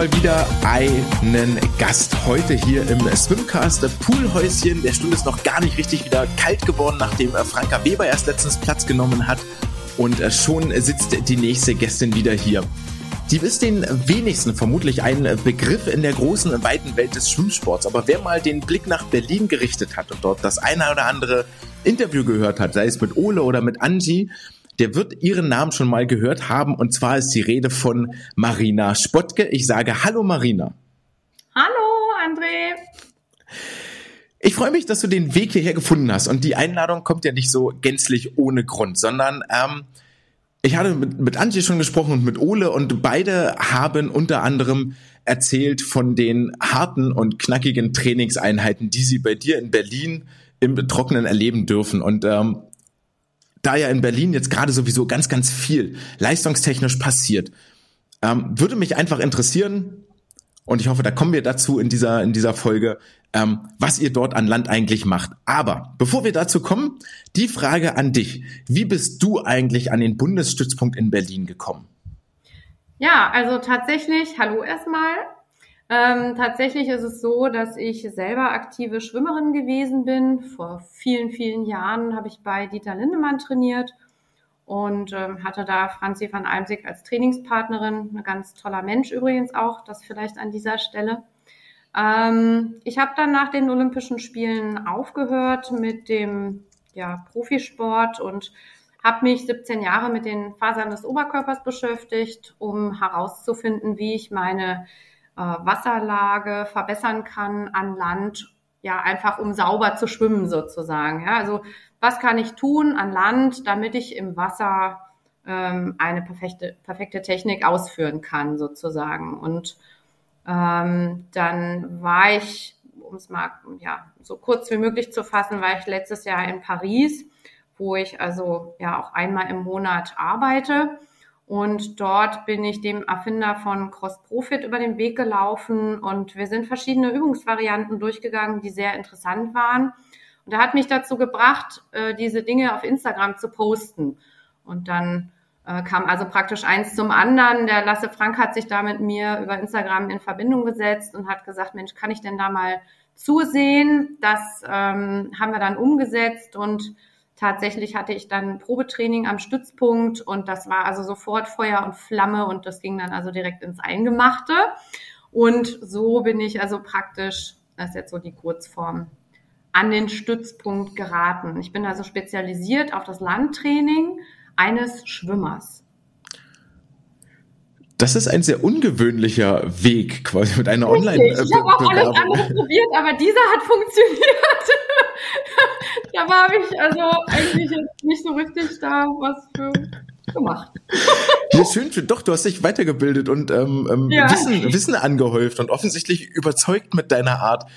mal wieder einen Gast heute hier im Swimcast Poolhäuschen. Der Stuhl ist noch gar nicht richtig wieder kalt geworden, nachdem äh, Franka Weber erst letztens Platz genommen hat. Und äh, schon sitzt die nächste Gästin wieder hier. Die ist den wenigsten vermutlich ein Begriff in der großen, weiten Welt des Schwimmsports. Aber wer mal den Blick nach Berlin gerichtet hat und dort das eine oder andere Interview gehört hat, sei es mit Ole oder mit Angie, der wird ihren Namen schon mal gehört haben. Und zwar ist die Rede von Marina Spottke. Ich sage Hallo Marina. Hallo André. Ich freue mich, dass du den Weg hierher gefunden hast. Und die Einladung kommt ja nicht so gänzlich ohne Grund, sondern ähm, ich hatte mit, mit Antje schon gesprochen und mit Ole und beide haben unter anderem erzählt von den harten und knackigen Trainingseinheiten, die sie bei dir in Berlin im Trockenen erleben dürfen. Und ähm, da ja in Berlin jetzt gerade sowieso ganz, ganz viel leistungstechnisch passiert, ähm, würde mich einfach interessieren, und ich hoffe, da kommen wir dazu in dieser, in dieser Folge, ähm, was ihr dort an Land eigentlich macht. Aber bevor wir dazu kommen, die Frage an dich. Wie bist du eigentlich an den Bundesstützpunkt in Berlin gekommen? Ja, also tatsächlich, hallo erstmal. Ähm, tatsächlich ist es so, dass ich selber aktive Schwimmerin gewesen bin. Vor vielen, vielen Jahren habe ich bei Dieter Lindemann trainiert und ähm, hatte da Franzi van Almsig als Trainingspartnerin. Ein ganz toller Mensch übrigens auch, das vielleicht an dieser Stelle. Ähm, ich habe dann nach den Olympischen Spielen aufgehört mit dem ja, Profisport und habe mich 17 Jahre mit den Fasern des Oberkörpers beschäftigt, um herauszufinden, wie ich meine Wasserlage verbessern kann an Land, ja, einfach um sauber zu schwimmen sozusagen. Ja, also was kann ich tun an Land, damit ich im Wasser ähm, eine perfekte, perfekte Technik ausführen kann sozusagen. Und ähm, dann war ich, um es mal ja, so kurz wie möglich zu fassen, war ich letztes Jahr in Paris, wo ich also ja auch einmal im Monat arbeite und dort bin ich dem Erfinder von Cross Profit über den Weg gelaufen und wir sind verschiedene Übungsvarianten durchgegangen, die sehr interessant waren. Und er hat mich dazu gebracht, äh, diese Dinge auf Instagram zu posten. Und dann äh, kam also praktisch eins zum anderen. Der Lasse Frank hat sich da mit mir über Instagram in Verbindung gesetzt und hat gesagt, Mensch, kann ich denn da mal zusehen? Das ähm, haben wir dann umgesetzt und Tatsächlich hatte ich dann Probetraining am Stützpunkt und das war also sofort Feuer und Flamme und das ging dann also direkt ins Eingemachte. Und so bin ich also praktisch, das ist jetzt so die Kurzform, an den Stützpunkt geraten. Ich bin also spezialisiert auf das Landtraining eines Schwimmers. Das ist ein sehr ungewöhnlicher Weg, quasi mit einer Online. Ich habe auch alles andere probiert, aber dieser hat funktioniert. da habe ich also eigentlich jetzt nicht so richtig da was für gemacht. Ja, schön, doch, du hast dich weitergebildet und ähm, ähm, ja. Wissen, Wissen angehäuft und offensichtlich überzeugt mit deiner Art.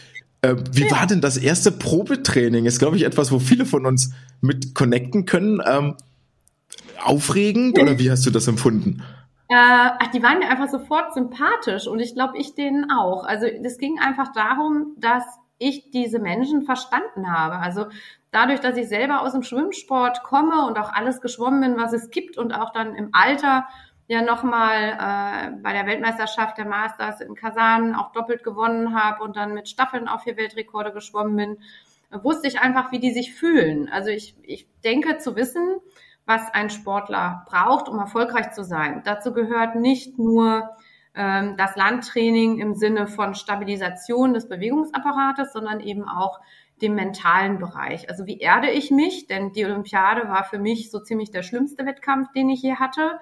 Äh, wie ja. war denn das erste Probetraining? Ist, glaube ich, etwas, wo viele von uns mit connecten können. Ähm, aufregend oder wie hast du das empfunden? Äh, ach, die waren mir einfach sofort sympathisch und ich glaube, ich denen auch. Also es ging einfach darum, dass ich diese Menschen verstanden habe. Also dadurch, dass ich selber aus dem Schwimmsport komme und auch alles geschwommen bin, was es gibt und auch dann im Alter ja nochmal äh, bei der Weltmeisterschaft der Masters in Kasan auch doppelt gewonnen habe und dann mit Staffeln auf vier Weltrekorde geschwommen bin, wusste ich einfach, wie die sich fühlen. Also ich, ich denke zu wissen, was ein Sportler braucht, um erfolgreich zu sein. Dazu gehört nicht nur das Landtraining im Sinne von Stabilisation des Bewegungsapparates, sondern eben auch dem mentalen Bereich. Also wie erde ich mich? Denn die Olympiade war für mich so ziemlich der schlimmste Wettkampf, den ich je hatte.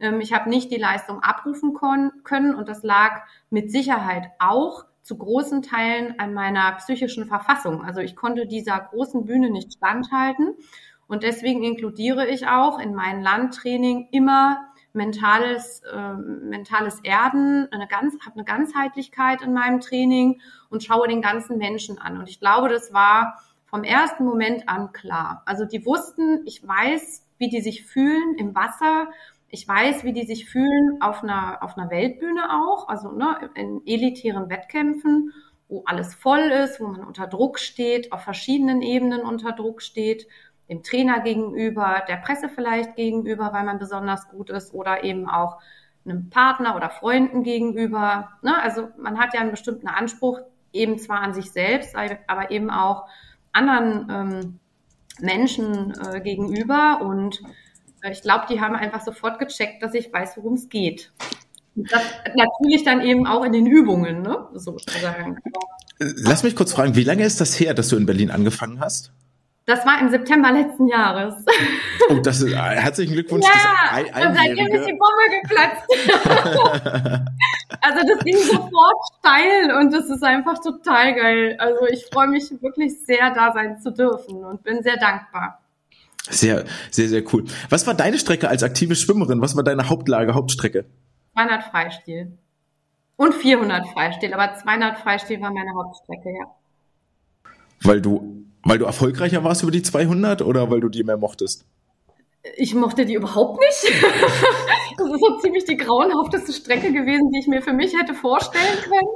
Ähm, ich habe nicht die Leistung abrufen können und das lag mit Sicherheit auch zu großen Teilen an meiner psychischen Verfassung. Also ich konnte dieser großen Bühne nicht standhalten und deswegen inkludiere ich auch in mein Landtraining immer mentales, äh, mentales Erden, eine ganz, habe eine Ganzheitlichkeit in meinem Training und schaue den ganzen Menschen an. Und ich glaube, das war vom ersten Moment an klar. Also die wussten, ich weiß, wie die sich fühlen im Wasser. Ich weiß, wie die sich fühlen auf einer, auf einer Weltbühne auch, also ne, in elitären Wettkämpfen, wo alles voll ist, wo man unter Druck steht, auf verschiedenen Ebenen unter Druck steht dem Trainer gegenüber, der Presse vielleicht gegenüber, weil man besonders gut ist oder eben auch einem Partner oder Freunden gegenüber. Ne? Also man hat ja einen bestimmten Anspruch, eben zwar an sich selbst, aber eben auch anderen ähm, Menschen äh, gegenüber. Und äh, ich glaube, die haben einfach sofort gecheckt, dass ich weiß, worum es geht. Das natürlich dann eben auch in den Übungen, ne? sozusagen. Lass mich kurz fragen, wie lange ist das her, dass du in Berlin angefangen hast? Das war im September letzten Jahres. Oh, das ist, äh, herzlichen Glückwunsch. Ja, ein, und seitdem ist die Bombe geplatzt. also das ging sofort steil und das ist einfach total geil. Also ich freue mich wirklich sehr, da sein zu dürfen und bin sehr dankbar. Sehr, sehr, sehr cool. Was war deine Strecke als aktive Schwimmerin? Was war deine Hauptlage, Hauptstrecke? 200 Freistil. Und 400 Freistil, aber 200 Freistil war meine Hauptstrecke, ja. Weil du weil du erfolgreicher warst über die 200 oder weil du die mehr mochtest? Ich mochte die überhaupt nicht. das ist so ziemlich die grauenhafteste Strecke gewesen, die ich mir für mich hätte vorstellen können.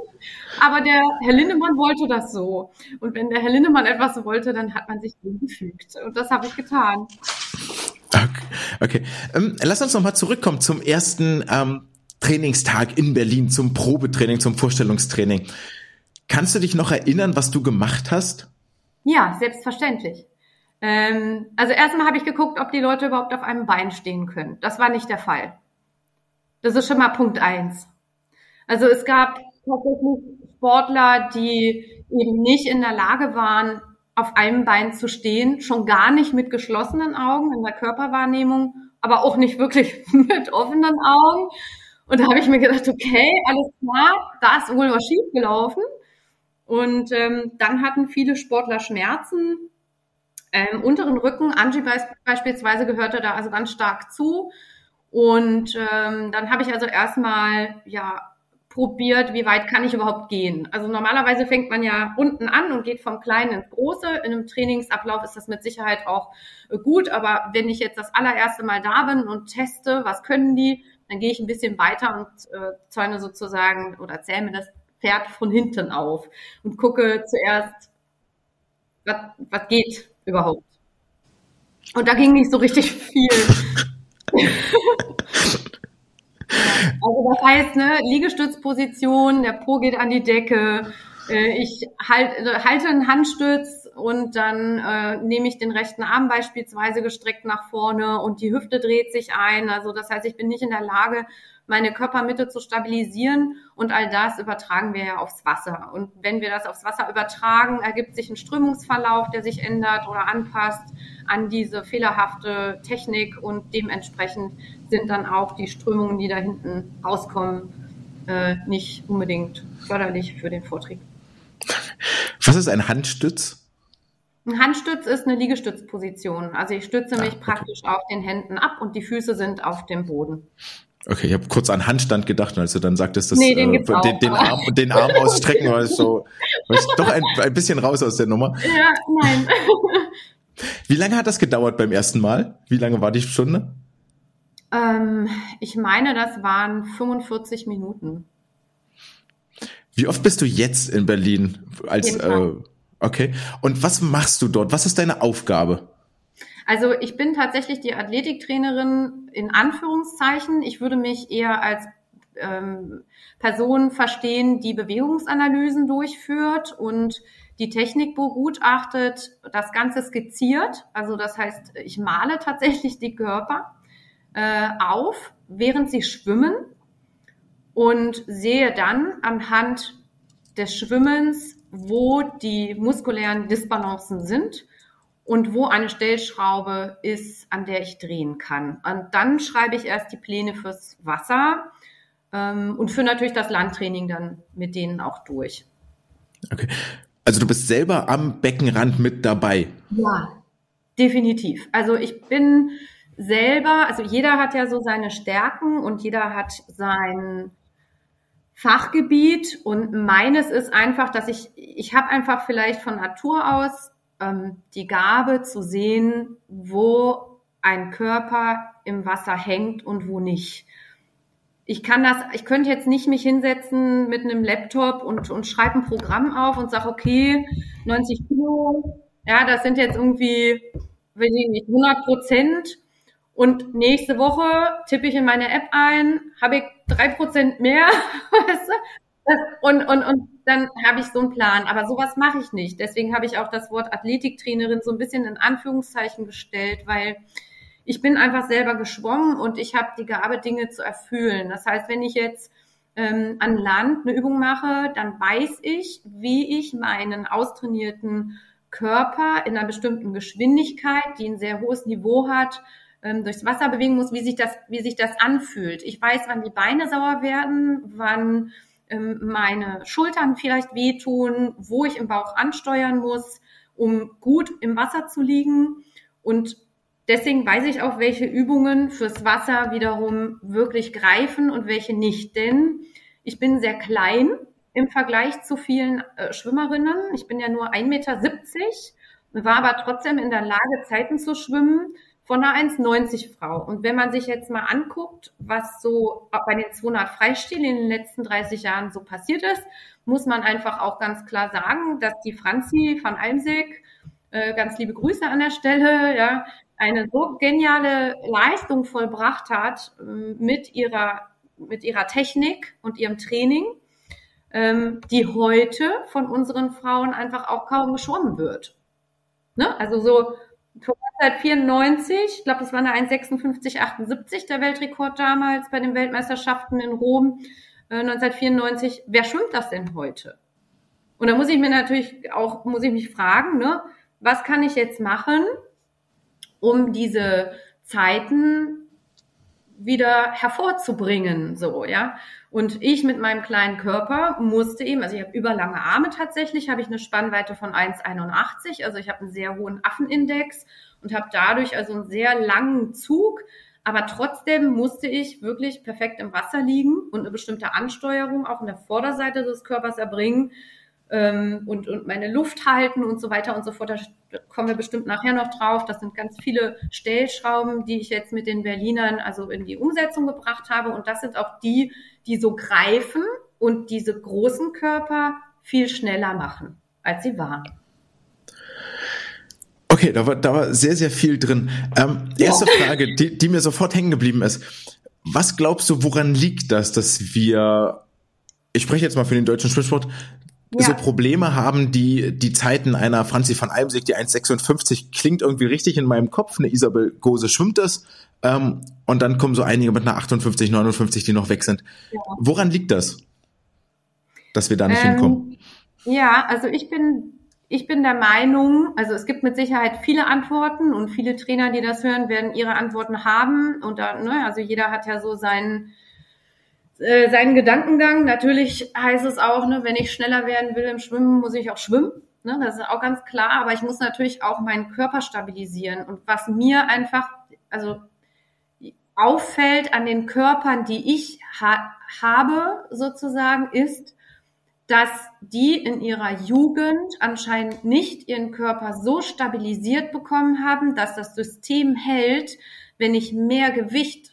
Aber der Herr Lindemann wollte das so. Und wenn der Herr Lindemann etwas wollte, dann hat man sich dem gefügt. Und das habe ich getan. Okay. okay. Ähm, lass uns nochmal zurückkommen zum ersten ähm, Trainingstag in Berlin, zum Probetraining, zum Vorstellungstraining. Kannst du dich noch erinnern, was du gemacht hast? Ja, selbstverständlich. Ähm, also erstmal habe ich geguckt, ob die Leute überhaupt auf einem Bein stehen können. Das war nicht der Fall. Das ist schon mal Punkt eins. Also es gab tatsächlich Sportler, die eben nicht in der Lage waren, auf einem Bein zu stehen, schon gar nicht mit geschlossenen Augen in der Körperwahrnehmung, aber auch nicht wirklich mit offenen Augen. Und da habe ich mir gedacht, okay, alles klar, da ist wohl was schiefgelaufen. Und ähm, dann hatten viele Sportler Schmerzen ähm, unteren Rücken. Angie beispielsweise gehörte da also ganz stark zu. Und ähm, dann habe ich also erstmal ja probiert, wie weit kann ich überhaupt gehen. Also normalerweise fängt man ja unten an und geht vom Kleinen ins Große. In einem Trainingsablauf ist das mit Sicherheit auch äh, gut, aber wenn ich jetzt das allererste Mal da bin und teste, was können die, dann gehe ich ein bisschen weiter und äh, zäune sozusagen oder zähle mir das Pferd von hinten auf und gucke zuerst, was, was geht überhaupt. Und da ging nicht so richtig viel. also das heißt, ne, Liegestützposition, der Po geht an die Decke, äh, ich halt, halte einen Handstütz und dann äh, nehme ich den rechten Arm beispielsweise gestreckt nach vorne und die Hüfte dreht sich ein. Also das heißt, ich bin nicht in der Lage, meine Körpermitte zu stabilisieren. Und all das übertragen wir ja aufs Wasser. Und wenn wir das aufs Wasser übertragen, ergibt sich ein Strömungsverlauf, der sich ändert oder anpasst an diese fehlerhafte Technik. Und dementsprechend sind dann auch die Strömungen, die da hinten rauskommen, äh, nicht unbedingt förderlich für den Vortrieb. Was ist ein Handstütz? Ein Handstütz ist eine Liegestützposition. Also ich stütze mich ah, okay. praktisch auf den Händen ab und die Füße sind auf dem Boden. Okay, ich habe kurz an Handstand gedacht, als du dann sagtest, dass nee, den, äh, den, den, Arm, den Arm ausstrecken, war so, war ich doch ein, ein bisschen raus aus der Nummer. Ja, nein. Wie lange hat das gedauert beim ersten Mal? Wie lange war die Stunde? Ähm, ich meine, das waren 45 Minuten. Wie oft bist du jetzt in Berlin? Als äh, okay. Und was machst du dort? Was ist deine Aufgabe? Also ich bin tatsächlich die Athletiktrainerin in Anführungszeichen. Ich würde mich eher als ähm, Person verstehen, die Bewegungsanalysen durchführt und die Technik begutachtet, das Ganze skizziert. Also das heißt, ich male tatsächlich die Körper äh, auf, während sie schwimmen und sehe dann anhand des Schwimmens, wo die muskulären Disbalancen sind und wo eine Stellschraube ist, an der ich drehen kann. Und dann schreibe ich erst die Pläne fürs Wasser ähm, und führe natürlich das Landtraining dann mit denen auch durch. Okay. Also du bist selber am Beckenrand mit dabei. Ja, definitiv. Also ich bin selber, also jeder hat ja so seine Stärken und jeder hat sein Fachgebiet und meines ist einfach, dass ich, ich habe einfach vielleicht von Natur aus ähm, die Gabe zu sehen, wo ein Körper im Wasser hängt und wo nicht. Ich kann das, ich könnte jetzt nicht mich hinsetzen mit einem Laptop und, und schreibe ein Programm auf und sage, okay, 90 Kilo, ja, das sind jetzt irgendwie, weiß ich nicht, 100 Prozent. Und nächste Woche tippe ich in meine App ein, habe ich drei Prozent mehr, weißt du? Und, und, und dann habe ich so einen Plan. Aber sowas mache ich nicht. Deswegen habe ich auch das Wort Athletiktrainerin so ein bisschen in Anführungszeichen gestellt, weil ich bin einfach selber geschwommen und ich habe die Gabe, Dinge zu erfüllen. Das heißt, wenn ich jetzt ähm, an Land eine Übung mache, dann weiß ich, wie ich meinen austrainierten Körper in einer bestimmten Geschwindigkeit, die ein sehr hohes Niveau hat, ähm, durchs Wasser bewegen muss, wie sich das, wie sich das anfühlt. Ich weiß, wann die Beine sauer werden, wann meine Schultern vielleicht wehtun, wo ich im Bauch ansteuern muss, um gut im Wasser zu liegen. Und deswegen weiß ich auch, welche Übungen fürs Wasser wiederum wirklich greifen und welche nicht. Denn ich bin sehr klein im Vergleich zu vielen äh, Schwimmerinnen. Ich bin ja nur 1,70 Meter, war aber trotzdem in der Lage, Zeiten zu schwimmen, von einer 1,90 Frau. Und wenn man sich jetzt mal anguckt, was so bei den 200 Freistilen in den letzten 30 Jahren so passiert ist, muss man einfach auch ganz klar sagen, dass die Franzi van Almsig, äh, ganz liebe Grüße an der Stelle, ja, eine so geniale Leistung vollbracht hat äh, mit ihrer, mit ihrer Technik und ihrem Training, ähm, die heute von unseren Frauen einfach auch kaum geschwommen wird. Ne? Also so 1994, ich glaube, das war eine 1,56,78 der Weltrekord damals bei den Weltmeisterschaften in Rom äh, 1994. Wer schwimmt das denn heute? Und da muss ich mir natürlich auch, muss ich mich fragen, ne, was kann ich jetzt machen, um diese Zeiten wieder hervorzubringen, so, ja. Und ich mit meinem kleinen Körper musste eben, also ich habe überlange Arme tatsächlich, habe ich eine Spannweite von 1,81, also ich habe einen sehr hohen Affenindex und habe dadurch also einen sehr langen Zug. Aber trotzdem musste ich wirklich perfekt im Wasser liegen und eine bestimmte Ansteuerung auch in der Vorderseite des Körpers erbringen ähm, und, und meine Luft halten und so weiter und so fort. Da kommen wir bestimmt nachher noch drauf. Das sind ganz viele Stellschrauben, die ich jetzt mit den Berlinern also in die Umsetzung gebracht habe. Und das sind auch die, die so greifen und diese großen Körper viel schneller machen, als sie waren. Okay, da war, da war sehr, sehr viel drin. Ähm, erste ja. Frage, die, die mir sofort hängen geblieben ist. Was glaubst du, woran liegt das, dass wir, ich spreche jetzt mal für den deutschen Schwimmsport, ja. so Probleme haben, die die Zeiten einer Franzi van Almsig, die 1,56 klingt irgendwie richtig in meinem Kopf, eine Isabel Gose schwimmt das ähm, und dann kommen so einige mit einer 58, 59, die noch weg sind. Ja. Woran liegt das, dass wir da nicht ähm, hinkommen? Ja, also ich bin ich bin der Meinung, also es gibt mit Sicherheit viele Antworten und viele Trainer, die das hören, werden ihre Antworten haben. Und da, ne, also jeder hat ja so seinen, äh, seinen Gedankengang. Natürlich heißt es auch, ne, wenn ich schneller werden will im Schwimmen, muss ich auch schwimmen. Ne, das ist auch ganz klar. Aber ich muss natürlich auch meinen Körper stabilisieren. Und was mir einfach, also auffällt an den Körpern, die ich ha habe, sozusagen, ist, dass die in ihrer Jugend anscheinend nicht ihren Körper so stabilisiert bekommen haben, dass das System hält, wenn ich mehr Gewicht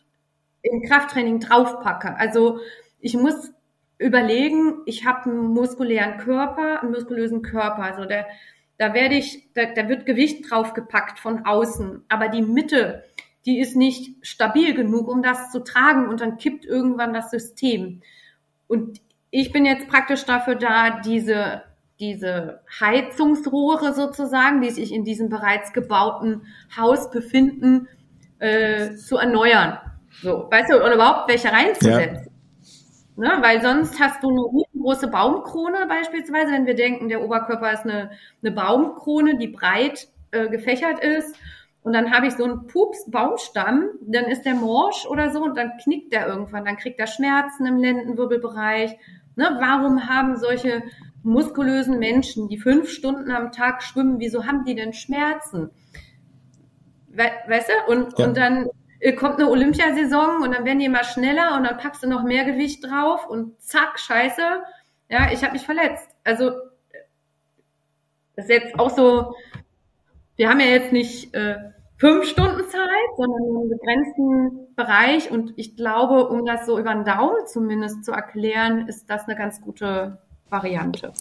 im Krafttraining draufpacke. Also ich muss überlegen, ich habe einen muskulären Körper, einen muskulösen Körper. Also der, da werde ich, da, da wird Gewicht draufgepackt von außen, aber die Mitte, die ist nicht stabil genug, um das zu tragen und dann kippt irgendwann das System. Und ich bin jetzt praktisch dafür da, diese, diese Heizungsrohre sozusagen, die sich in diesem bereits gebauten Haus befinden, äh, zu erneuern. So, weißt du, oder überhaupt welche reinzusetzen. Ja. Ne, weil sonst hast du eine riesengroße Baumkrone beispielsweise, wenn wir denken, der Oberkörper ist eine, eine Baumkrone, die breit äh, gefächert ist. Und dann habe ich so einen Pups Baumstamm, dann ist der morsch oder so und dann knickt der irgendwann, dann kriegt er Schmerzen im Lendenwirbelbereich Ne? Warum haben solche muskulösen Menschen, die fünf Stunden am Tag schwimmen, wieso haben die denn Schmerzen? We weißt du? Und, ja. und dann kommt eine Olympiasaison und dann werden die immer schneller und dann packst du noch mehr Gewicht drauf und zack, scheiße. Ja, ich habe mich verletzt. Also das ist jetzt auch so, wir haben ja jetzt nicht äh, fünf Stunden Zeit, sondern einen begrenzten Bereich. Und ich glaube, um das so über den Daumen zumindest zu erklären, ist das eine ganz gute Variante.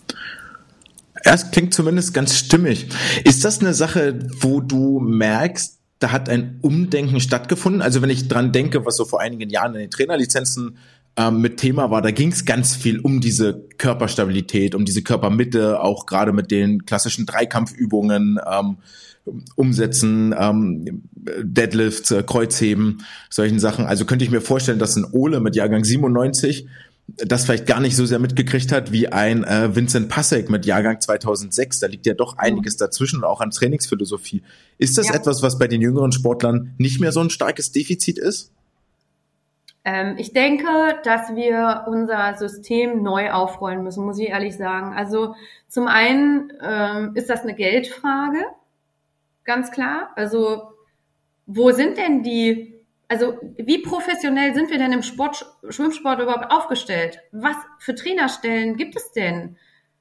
Es klingt zumindest ganz stimmig. Ist das eine Sache, wo du merkst, da hat ein Umdenken stattgefunden? Also wenn ich dran denke, was so vor einigen Jahren in den Trainerlizenzen ähm, mit Thema war. Da ging es ganz viel um diese Körperstabilität, um diese Körpermitte, auch gerade mit den klassischen Dreikampfübungen. Ähm, umsetzen, ähm, Deadlifts, äh, Kreuzheben, solchen Sachen. Also könnte ich mir vorstellen, dass ein Ole mit Jahrgang 97 das vielleicht gar nicht so sehr mitgekriegt hat wie ein äh, Vincent Passek mit Jahrgang 2006. Da liegt ja doch einiges dazwischen, auch an Trainingsphilosophie. Ist das ja. etwas, was bei den jüngeren Sportlern nicht mehr so ein starkes Defizit ist? Ähm, ich denke, dass wir unser System neu aufrollen müssen, muss ich ehrlich sagen. Also zum einen ähm, ist das eine Geldfrage ganz klar. Also wo sind denn die, also wie professionell sind wir denn im Sport, Schwimmsport überhaupt aufgestellt? Was für Trainerstellen gibt es denn?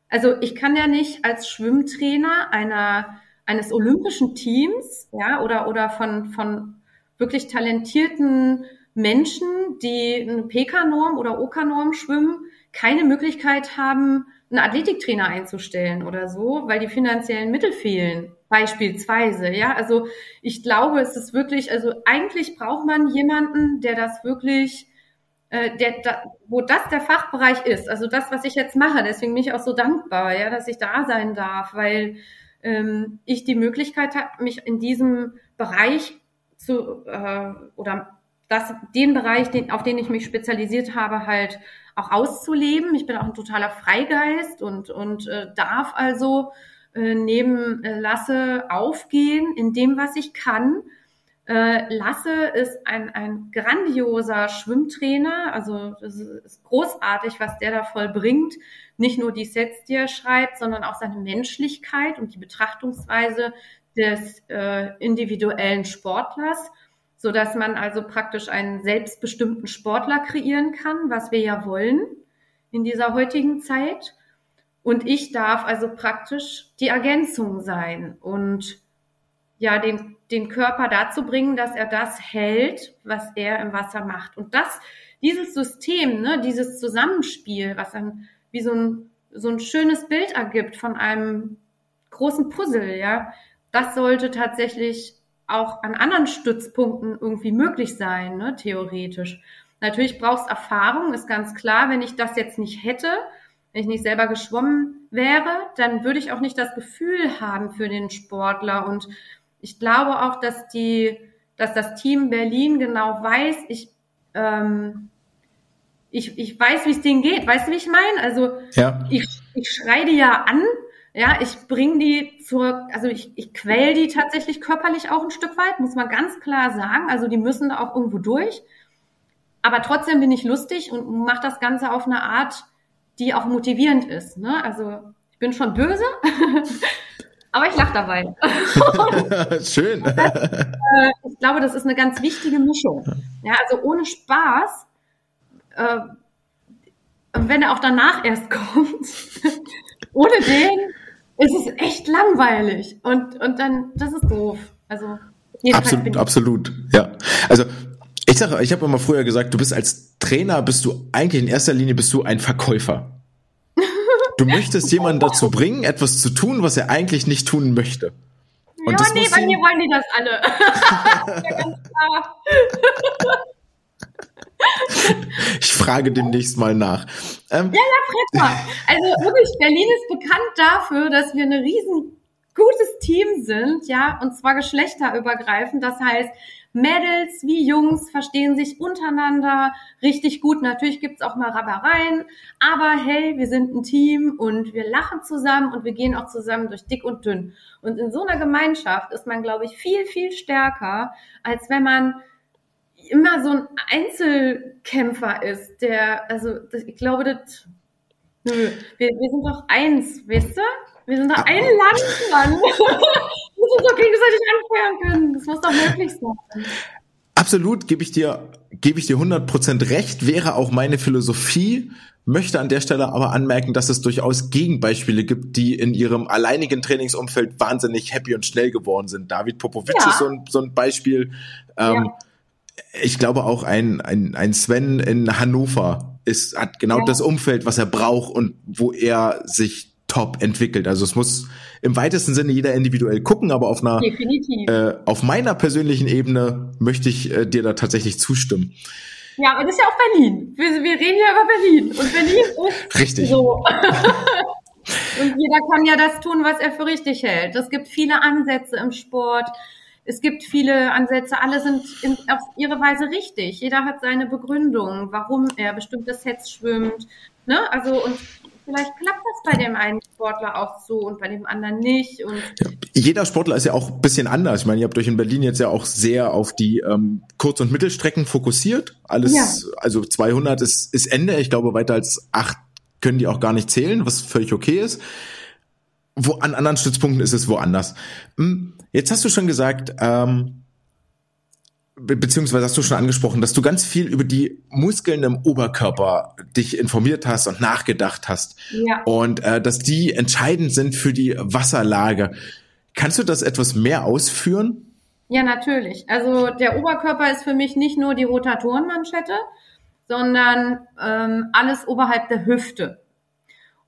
Also ich kann ja nicht als Schwimmtrainer einer eines olympischen Teams, ja, oder oder von von wirklich talentierten Menschen, die eine PK-Norm oder OK-Norm schwimmen, keine Möglichkeit haben, einen Athletiktrainer einzustellen oder so, weil die finanziellen Mittel fehlen. Beispielsweise, ja. Also ich glaube, es ist wirklich, also eigentlich braucht man jemanden, der das wirklich, äh, der, da, wo das der Fachbereich ist. Also das, was ich jetzt mache. Deswegen bin ich auch so dankbar, ja, dass ich da sein darf, weil ähm, ich die Möglichkeit habe, mich in diesem Bereich zu äh, oder das, den Bereich, den, auf den ich mich spezialisiert habe, halt auch auszuleben. Ich bin auch ein totaler Freigeist und, und äh, darf also äh, neben äh, Lasse aufgehen in dem, was ich kann. Äh, Lasse ist ein, ein grandioser Schwimmtrainer, also das ist großartig, was der da vollbringt. Nicht nur die Sets, die er schreibt, sondern auch seine Menschlichkeit und die Betrachtungsweise des äh, individuellen Sportlers, so dass man also praktisch einen selbstbestimmten Sportler kreieren kann, was wir ja wollen in dieser heutigen Zeit. Und ich darf also praktisch die Ergänzung sein und ja, den, den Körper dazu bringen, dass er das hält, was er im Wasser macht. Und das, dieses System, ne, dieses Zusammenspiel, was dann wie so ein, so ein schönes Bild ergibt von einem großen Puzzle, ja, das sollte tatsächlich auch an anderen Stützpunkten irgendwie möglich sein, ne, theoretisch. Natürlich brauchst Erfahrung, ist ganz klar. Wenn ich das jetzt nicht hätte, wenn ich nicht selber geschwommen wäre, dann würde ich auch nicht das Gefühl haben für den Sportler. Und ich glaube auch, dass die, dass das Team Berlin genau weiß, ich, ähm, ich, ich weiß, wie es denen geht. Weißt du, wie ich meine? Also ja. ich, ich schreie die ja an, ja, ich bringe die zur, also ich, ich quäl die tatsächlich körperlich auch ein Stück weit, muss man ganz klar sagen. Also die müssen da auch irgendwo durch. Aber trotzdem bin ich lustig und mache das Ganze auf eine Art, die auch motivierend ist. Ne? Also ich bin schon böse, aber ich lache dabei. Schön. Das, äh, ich glaube, das ist eine ganz wichtige Mischung. Ja, also ohne Spaß, äh, wenn er auch danach erst kommt, ohne den ist es echt langweilig. Und, und dann, das ist doof. Also absolut, absolut, ja. Also ich sage, ich habe immer früher gesagt, du bist als Trainer, bist du eigentlich in erster Linie bist du ein Verkäufer. Du möchtest jemanden dazu bringen, etwas zu tun, was er eigentlich nicht tun möchte. Und ja, nee, bei mir wollen die das alle. ja, ganz klar. Ich frage demnächst mal nach. Ähm, ja, ja, frag mal. Also wirklich, Berlin ist bekannt dafür, dass wir ein riesen gutes Team sind, ja, und zwar geschlechterübergreifend. Das heißt, Mädels wie Jungs verstehen sich untereinander richtig gut. Natürlich gibt's auch mal Rabbereien, aber hey, wir sind ein Team und wir lachen zusammen und wir gehen auch zusammen durch dick und dünn. Und in so einer Gemeinschaft ist man, glaube ich, viel, viel stärker, als wenn man immer so ein Einzelkämpfer ist, der, also ich glaube, das, nö, wir, wir sind doch eins, weißt du? Wir sind doch ein Land, Mann. uns doch gegenseitig anfeuern können. Das muss doch möglich sein. Absolut, gebe ich dir, gebe ich dir 100% recht, wäre auch meine Philosophie, möchte an der Stelle aber anmerken, dass es durchaus Gegenbeispiele gibt, die in ihrem alleinigen Trainingsumfeld wahnsinnig happy und schnell geworden sind. David Popovic ja. ist so ein, so ein Beispiel. Ähm, ja. Ich glaube auch ein, ein, ein Sven in Hannover ist, hat genau ja. das Umfeld, was er braucht und wo er sich top entwickelt. Also es muss im weitesten Sinne jeder individuell gucken, aber auf einer äh, auf meiner persönlichen Ebene möchte ich äh, dir da tatsächlich zustimmen. Ja, aber das ist ja auch Berlin. Wir, wir reden ja über Berlin. Und Berlin ist Richtig. so. und jeder kann ja das tun, was er für richtig hält. Es gibt viele Ansätze im Sport. Es gibt viele Ansätze, alle sind in, auf ihre Weise richtig. Jeder hat seine Begründung, warum er bestimmte Sets schwimmt. Ne? Also und vielleicht klappt das bei dem einen Sportler auch so und bei dem anderen nicht. Und jeder Sportler ist ja auch ein bisschen anders. Ich meine, ihr habt euch in Berlin jetzt ja auch sehr auf die ähm, Kurz- und Mittelstrecken fokussiert. Alles, ja. also 200 ist, ist Ende. Ich glaube, weiter als acht können die auch gar nicht zählen, was völlig okay ist. Wo an anderen Stützpunkten ist es woanders. Hm, jetzt hast du schon gesagt, ähm, be beziehungsweise hast du schon angesprochen, dass du ganz viel über die Muskeln im Oberkörper dich informiert hast und nachgedacht hast. Ja. Und äh, dass die entscheidend sind für die Wasserlage. Kannst du das etwas mehr ausführen? Ja, natürlich. Also der Oberkörper ist für mich nicht nur die Rotatorenmanschette, sondern ähm, alles oberhalb der Hüfte.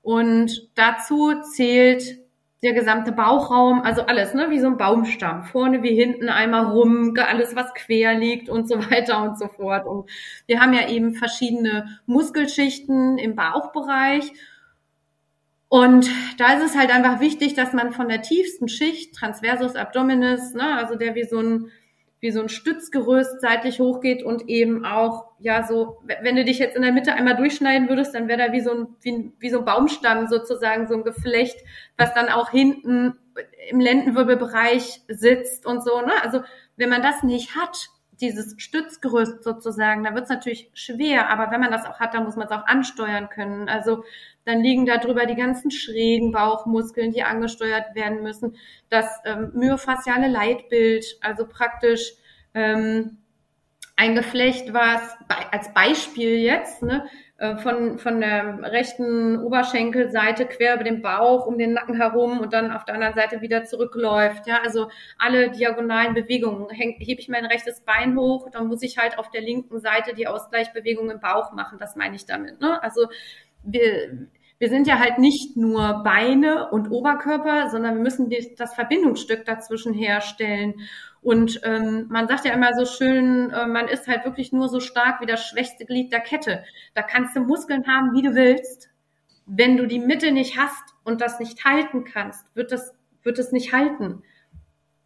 Und dazu zählt der gesamte Bauchraum, also alles, ne, wie so ein Baumstamm, vorne wie hinten einmal rum, alles was quer liegt und so weiter und so fort. Und wir haben ja eben verschiedene Muskelschichten im Bauchbereich. Und da ist es halt einfach wichtig, dass man von der tiefsten Schicht, Transversus Abdominis, ne, also der wie so ein wie so ein Stützgerüst seitlich hochgeht und eben auch, ja, so, wenn du dich jetzt in der Mitte einmal durchschneiden würdest, dann wäre da wie so ein, wie, wie so ein Baumstamm sozusagen, so ein Geflecht, was dann auch hinten im Lendenwirbelbereich sitzt und so, ne? Also, wenn man das nicht hat, dieses Stützgerüst sozusagen, da wird es natürlich schwer, aber wenn man das auch hat, dann muss man es auch ansteuern können. Also dann liegen da drüber die ganzen schrägen Bauchmuskeln, die angesteuert werden müssen. Das ähm, myofasziale Leitbild, also praktisch ähm, ein Geflecht, was als Beispiel jetzt ne, von, von der rechten Oberschenkelseite quer über den Bauch, um den Nacken herum und dann auf der anderen Seite wieder zurückläuft. Ja, also alle diagonalen Bewegungen. hebe ich mein rechtes Bein hoch, dann muss ich halt auf der linken Seite die Ausgleichbewegung im Bauch machen. Das meine ich damit. Ne? Also wir, wir sind ja halt nicht nur Beine und Oberkörper, sondern wir müssen das Verbindungsstück dazwischen herstellen. Und ähm, man sagt ja immer so schön, äh, man ist halt wirklich nur so stark wie das schwächste Glied der Kette. Da kannst du Muskeln haben, wie du willst. Wenn du die Mitte nicht hast und das nicht halten kannst, wird das, wird es nicht halten.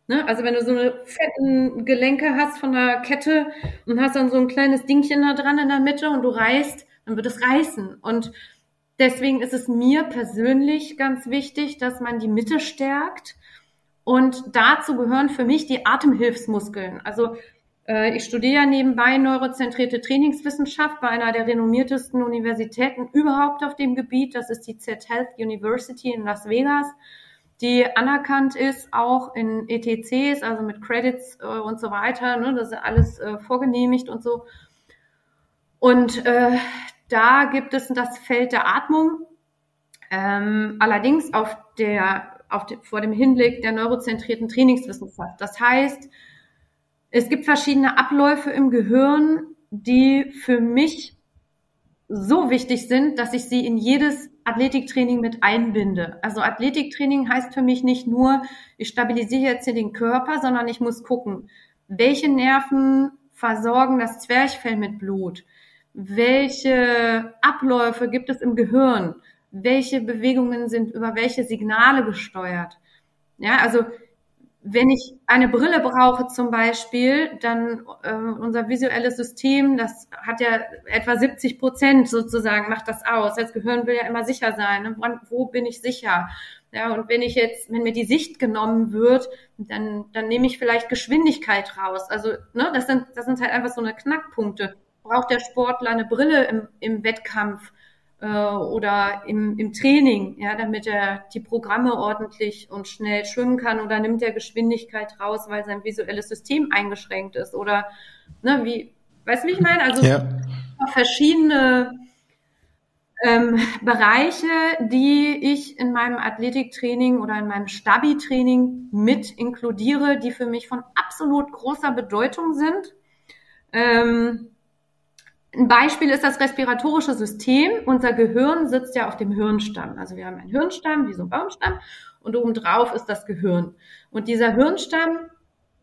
Ne? Also wenn du so eine fetten Gelenke hast von der Kette und hast dann so ein kleines Dingchen da dran in der Mitte und du reißt, dann wird es reißen. Und Deswegen ist es mir persönlich ganz wichtig, dass man die Mitte stärkt. Und dazu gehören für mich die Atemhilfsmuskeln. Also äh, ich studiere nebenbei neurozentrierte Trainingswissenschaft bei einer der renommiertesten Universitäten überhaupt auf dem Gebiet. Das ist die Z Health University in Las Vegas, die anerkannt ist auch in ETCs, also mit Credits äh, und so weiter. Ne? Das ist alles äh, vorgenehmigt und so. Und äh, da gibt es das Feld der Atmung, ähm, allerdings auf der, de, vor dem Hinblick der neurozentrierten Trainingswissenschaft. Das heißt, es gibt verschiedene Abläufe im Gehirn, die für mich so wichtig sind, dass ich sie in jedes Athletiktraining mit einbinde. Also Athletiktraining heißt für mich nicht nur, ich stabilisiere jetzt hier den Körper, sondern ich muss gucken, welche Nerven versorgen das Zwerchfell mit Blut? welche Abläufe gibt es im Gehirn, welche Bewegungen sind über welche Signale gesteuert. Ja, also wenn ich eine Brille brauche zum Beispiel, dann äh, unser visuelles System, das hat ja etwa 70 Prozent sozusagen, macht das aus. Das Gehirn will ja immer sicher sein. Ne? Wann, wo bin ich sicher? Ja, und wenn ich jetzt, wenn mir die Sicht genommen wird, dann, dann nehme ich vielleicht Geschwindigkeit raus. Also, ne, das sind, das sind halt einfach so eine Knackpunkte braucht der Sportler eine Brille im, im Wettkampf oder im, im Training, ja, damit er die Programme ordentlich und schnell schwimmen kann oder nimmt er Geschwindigkeit raus, weil sein visuelles System eingeschränkt ist oder ne, wie, weißt du, wie ich meine? Also ja. verschiedene ähm, Bereiche, die ich in meinem Athletiktraining oder in meinem Stabi-Training mit inkludiere, die für mich von absolut großer Bedeutung sind. Ähm, ein Beispiel ist das respiratorische System. Unser Gehirn sitzt ja auf dem Hirnstamm. Also wir haben einen Hirnstamm, wie so ein Baumstamm, und obendrauf ist das Gehirn. Und dieser Hirnstamm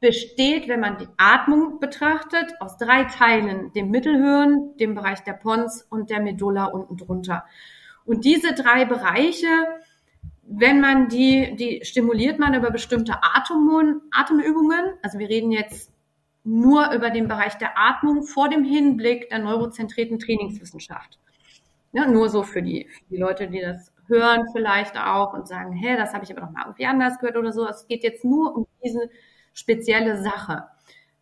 besteht, wenn man die Atmung betrachtet, aus drei Teilen, dem Mittelhirn, dem Bereich der Pons und der Medulla unten drunter. Und diese drei Bereiche, wenn man die, die stimuliert man über bestimmte Atem, Atemübungen. Also wir reden jetzt nur über den Bereich der Atmung vor dem Hinblick der neurozentrierten Trainingswissenschaft. Ja, nur so für die, für die Leute, die das hören vielleicht auch und sagen, hä, das habe ich aber noch mal irgendwie anders gehört oder so. Es geht jetzt nur um diese spezielle Sache.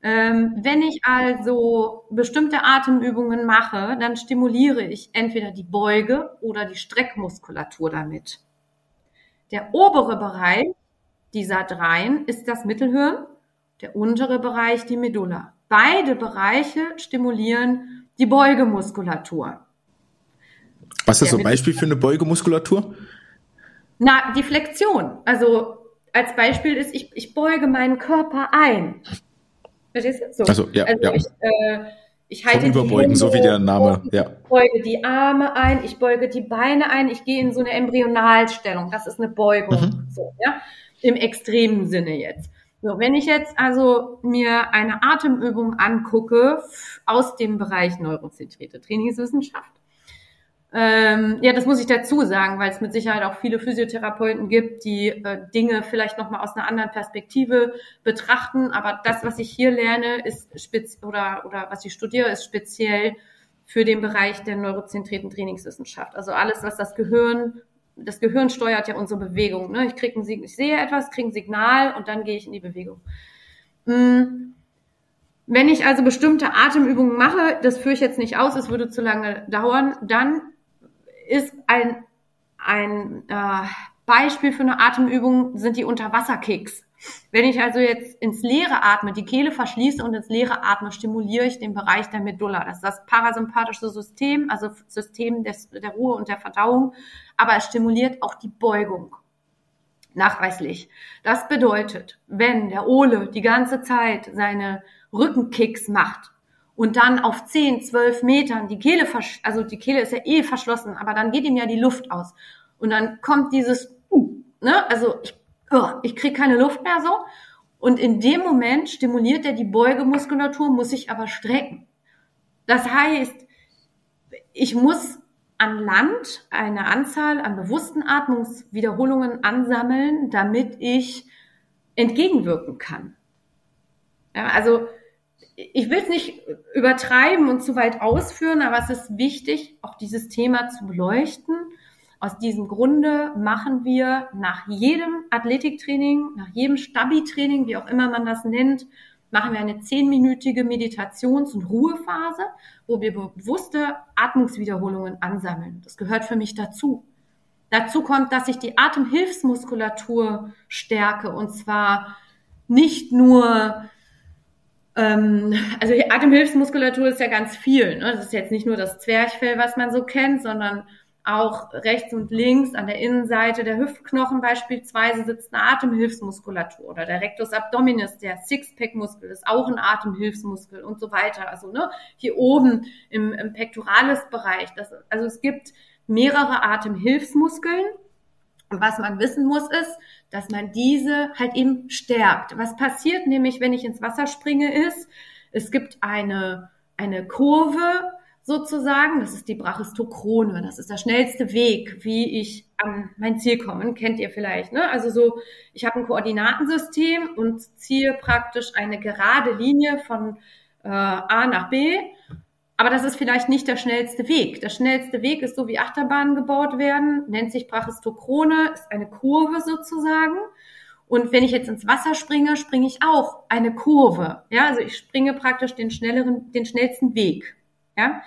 Ähm, wenn ich also bestimmte Atemübungen mache, dann stimuliere ich entweder die Beuge oder die Streckmuskulatur damit. Der obere Bereich dieser dreien ist das Mittelhirn, der untere Bereich die Medulla. Beide Bereiche stimulieren die Beugemuskulatur. Was ist so ein Beispiel für eine Beugemuskulatur? Na, die Flexion. Also als Beispiel ist, ich, ich beuge meinen Körper ein. Verstehst du? So. Also, ja, also ja. Ich, äh, ich halte Vom Überbeugen, so wie der Name. Ja. Ich beuge die Arme ein, ich beuge die Beine ein, ich gehe in so eine Embryonalstellung. Das ist eine Beugung. Mhm. So, ja? Im extremen Sinne jetzt. So, wenn ich jetzt also mir eine Atemübung angucke aus dem Bereich neurozentrierte Trainingswissenschaft, ähm, ja, das muss ich dazu sagen, weil es mit Sicherheit auch viele Physiotherapeuten gibt, die äh, Dinge vielleicht nochmal aus einer anderen Perspektive betrachten. Aber das, was ich hier lerne, ist spez oder, oder was ich studiere, ist speziell für den Bereich der neurozentrierten Trainingswissenschaft. Also alles, was das Gehirn, das Gehirn steuert ja unsere Bewegung. Ne? Ich kriege ein ich sehe etwas, kriege ein Signal und dann gehe ich in die Bewegung. Hm. Wenn ich also bestimmte Atemübungen mache, das führe ich jetzt nicht aus, es würde zu lange dauern, dann ist ein, ein äh, Beispiel für eine Atemübung sind die Unterwasserkicks. Wenn ich also jetzt ins Leere atme, die Kehle verschließe und ins Leere atme, stimuliere ich den Bereich der Medulla. Das ist das parasympathische System, also System des, der Ruhe und der Verdauung, aber es stimuliert auch die Beugung. Nachweislich. Das bedeutet, wenn der Ole die ganze Zeit seine Rückenkicks macht, und dann auf 10, 12 Metern die Kehle, also die Kehle ist ja eh verschlossen, aber dann geht ihm ja die Luft aus. Und dann kommt dieses, uh, ne, also ich, ich kriege keine Luft mehr so. Und in dem Moment stimuliert er die Beugemuskulatur, muss sich aber strecken. Das heißt, ich muss an Land eine Anzahl an bewussten Atmungswiederholungen ansammeln, damit ich entgegenwirken kann. Ja, also ich will es nicht übertreiben und zu weit ausführen, aber es ist wichtig, auch dieses Thema zu beleuchten. Aus diesem Grunde machen wir nach jedem Athletiktraining, nach jedem Stabi-Training, wie auch immer man das nennt, machen wir eine zehnminütige Meditations- und Ruhephase, wo wir bewusste Atmungswiederholungen ansammeln. Das gehört für mich dazu. Dazu kommt, dass ich die Atemhilfsmuskulatur stärke und zwar nicht nur ähm, also die Atemhilfsmuskulatur ist ja ganz viel. Ne? Das ist jetzt nicht nur das Zwerchfell, was man so kennt, sondern auch rechts und links an der Innenseite der Hüftknochen beispielsweise sitzt eine Atemhilfsmuskulatur oder der Rectus abdominis, der Sixpack-Muskel ist auch ein Atemhilfsmuskel und so weiter. Also ne, hier oben im, im Pectoralis-Bereich. Also es gibt mehrere Atemhilfsmuskeln. Und was man wissen muss ist, dass man diese halt eben stärkt. Was passiert nämlich, wenn ich ins Wasser springe, ist, es gibt eine, eine Kurve sozusagen, das ist die Brachistochrone, das ist der schnellste Weg, wie ich an mein Ziel komme, kennt ihr vielleicht, ne? Also so, ich habe ein Koordinatensystem und ziehe praktisch eine gerade Linie von äh, A nach B aber das ist vielleicht nicht der schnellste Weg. Der schnellste Weg ist so, wie Achterbahnen gebaut werden, nennt sich Brachistochrone, ist eine Kurve sozusagen. Und wenn ich jetzt ins Wasser springe, springe ich auch eine Kurve. Ja, also ich springe praktisch den schnelleren, den schnellsten Weg. Ja,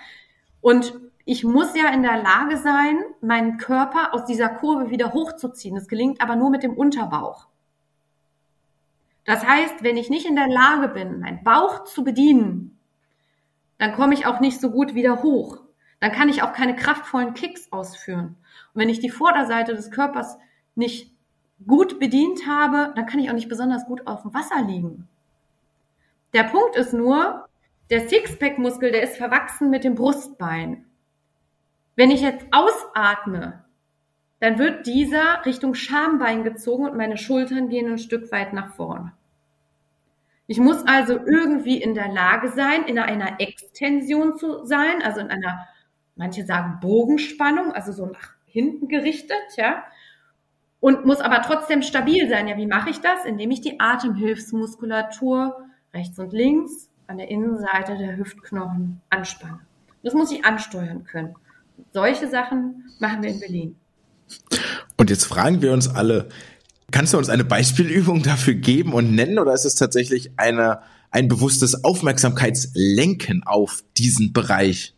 und ich muss ja in der Lage sein, meinen Körper aus dieser Kurve wieder hochzuziehen. Das gelingt aber nur mit dem Unterbauch. Das heißt, wenn ich nicht in der Lage bin, meinen Bauch zu bedienen, dann komme ich auch nicht so gut wieder hoch. Dann kann ich auch keine kraftvollen Kicks ausführen. Und wenn ich die Vorderseite des Körpers nicht gut bedient habe, dann kann ich auch nicht besonders gut auf dem Wasser liegen. Der Punkt ist nur, der Sixpack-Muskel, der ist verwachsen mit dem Brustbein. Wenn ich jetzt ausatme, dann wird dieser Richtung Schambein gezogen und meine Schultern gehen ein Stück weit nach vorne. Ich muss also irgendwie in der Lage sein, in einer Extension zu sein, also in einer, manche sagen Bogenspannung, also so nach hinten gerichtet, ja. Und muss aber trotzdem stabil sein. Ja, wie mache ich das? Indem ich die Atemhilfsmuskulatur rechts und links an der Innenseite der Hüftknochen anspanne. Das muss ich ansteuern können. Solche Sachen machen wir in Berlin. Und jetzt fragen wir uns alle, Kannst du uns eine Beispielübung dafür geben und nennen oder ist es tatsächlich eine, ein bewusstes Aufmerksamkeitslenken auf diesen Bereich?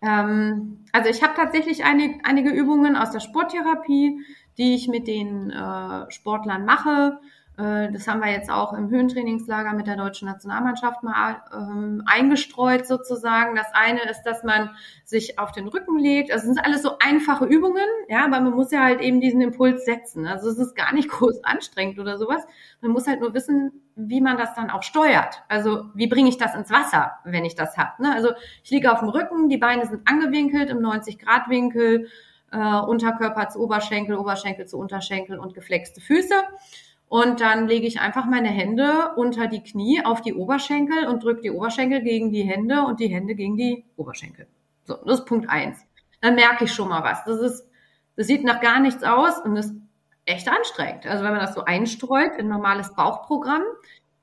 Ähm, also ich habe tatsächlich einig, einige Übungen aus der Sporttherapie, die ich mit den äh, Sportlern mache. Äh, das haben wir jetzt auch im Höhentrainingslager mit der deutschen Nationalmannschaft mal ähm, eingestreut sozusagen. Das eine ist, dass man sich auf den Rücken legt. Also es sind alles so einfache Übungen, ja, aber man muss ja halt eben diesen Impuls setzen. Also es ist gar nicht groß anstrengend oder sowas. Man muss halt nur wissen, wie man das dann auch steuert. Also wie bringe ich das ins Wasser, wenn ich das habe. Ne? Also ich liege auf dem Rücken, die Beine sind angewinkelt im 90-Grad-Winkel, äh, Unterkörper zu Oberschenkel, Oberschenkel zu Unterschenkel und geflexte Füße. Und dann lege ich einfach meine Hände unter die Knie auf die Oberschenkel und drücke die Oberschenkel gegen die Hände und die Hände gegen die Oberschenkel. So, das ist Punkt eins. Dann merke ich schon mal was. Das ist, das sieht nach gar nichts aus und ist echt anstrengend. Also wenn man das so einstreut in normales Bauchprogramm,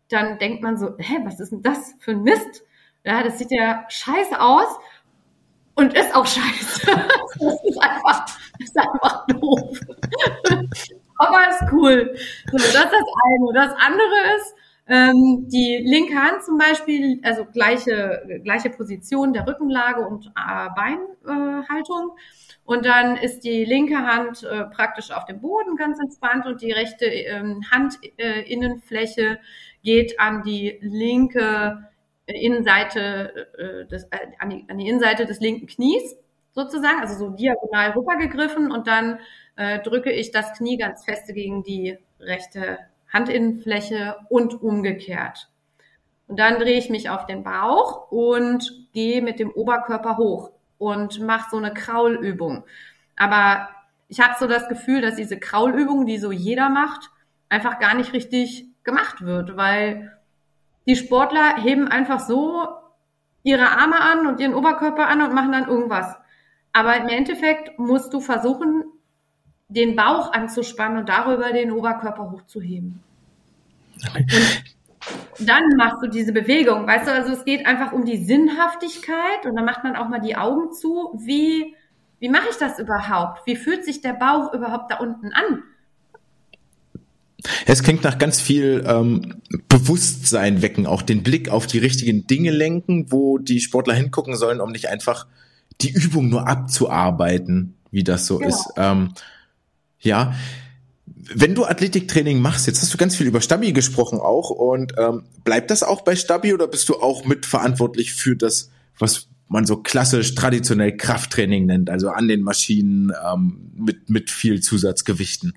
dann denkt man so, hä, was ist denn das für ein Mist? Ja, das sieht ja scheiße aus und ist auch scheiße. Das ist einfach, das ist einfach doof aber ist cool. So, das ist das eine. Das andere ist, ähm, die linke Hand zum Beispiel, also gleiche, gleiche Position der Rückenlage und äh, Beinhaltung. Äh, und dann ist die linke Hand äh, praktisch auf dem Boden ganz entspannt und die rechte ähm, Handinnenfläche äh, geht an die linke Innenseite äh, des, äh, an, die, an die Innenseite des linken Knies sozusagen, also so diagonal rübergegriffen und dann äh, drücke ich das Knie ganz feste gegen die rechte Handinnenfläche und umgekehrt. Und dann drehe ich mich auf den Bauch und gehe mit dem Oberkörper hoch und mache so eine Kraulübung. Aber ich habe so das Gefühl, dass diese Kraulübung, die so jeder macht, einfach gar nicht richtig gemacht wird, weil die Sportler heben einfach so ihre Arme an und ihren Oberkörper an und machen dann irgendwas. Aber im Endeffekt musst du versuchen, den Bauch anzuspannen und darüber den Oberkörper hochzuheben. Und dann machst du diese Bewegung, weißt du, also es geht einfach um die Sinnhaftigkeit und dann macht man auch mal die Augen zu. Wie, wie mache ich das überhaupt? Wie fühlt sich der Bauch überhaupt da unten an? Es klingt nach ganz viel ähm, Bewusstsein wecken, auch den Blick auf die richtigen Dinge lenken, wo die Sportler hingucken sollen, um nicht einfach die Übung nur abzuarbeiten, wie das so genau. ist. Ähm, ja, wenn du Athletiktraining machst, jetzt hast du ganz viel über Stabi gesprochen auch und ähm, bleibt das auch bei Stabi oder bist du auch mitverantwortlich für das, was man so klassisch traditionell Krafttraining nennt, also an den Maschinen ähm, mit, mit viel Zusatzgewichten?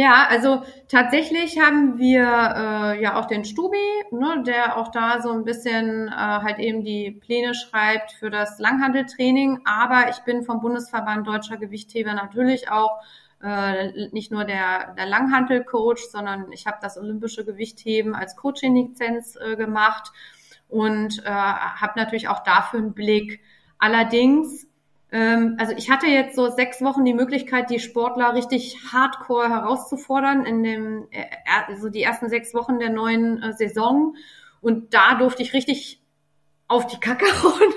Ja, also tatsächlich haben wir äh, ja auch den Stubi, ne, der auch da so ein bisschen äh, halt eben die Pläne schreibt für das Langhandeltraining. Aber ich bin vom Bundesverband Deutscher Gewichtheber natürlich auch äh, nicht nur der, der Langhantel-Coach, sondern ich habe das olympische Gewichtheben als Coaching-Lizenz äh, gemacht und äh, habe natürlich auch dafür einen Blick. Allerdings, also ich hatte jetzt so sechs Wochen die Möglichkeit, die Sportler richtig hardcore herauszufordern in dem, äh, also die ersten sechs Wochen der neuen äh, Saison. Und da durfte ich richtig auf die Kacke hauen.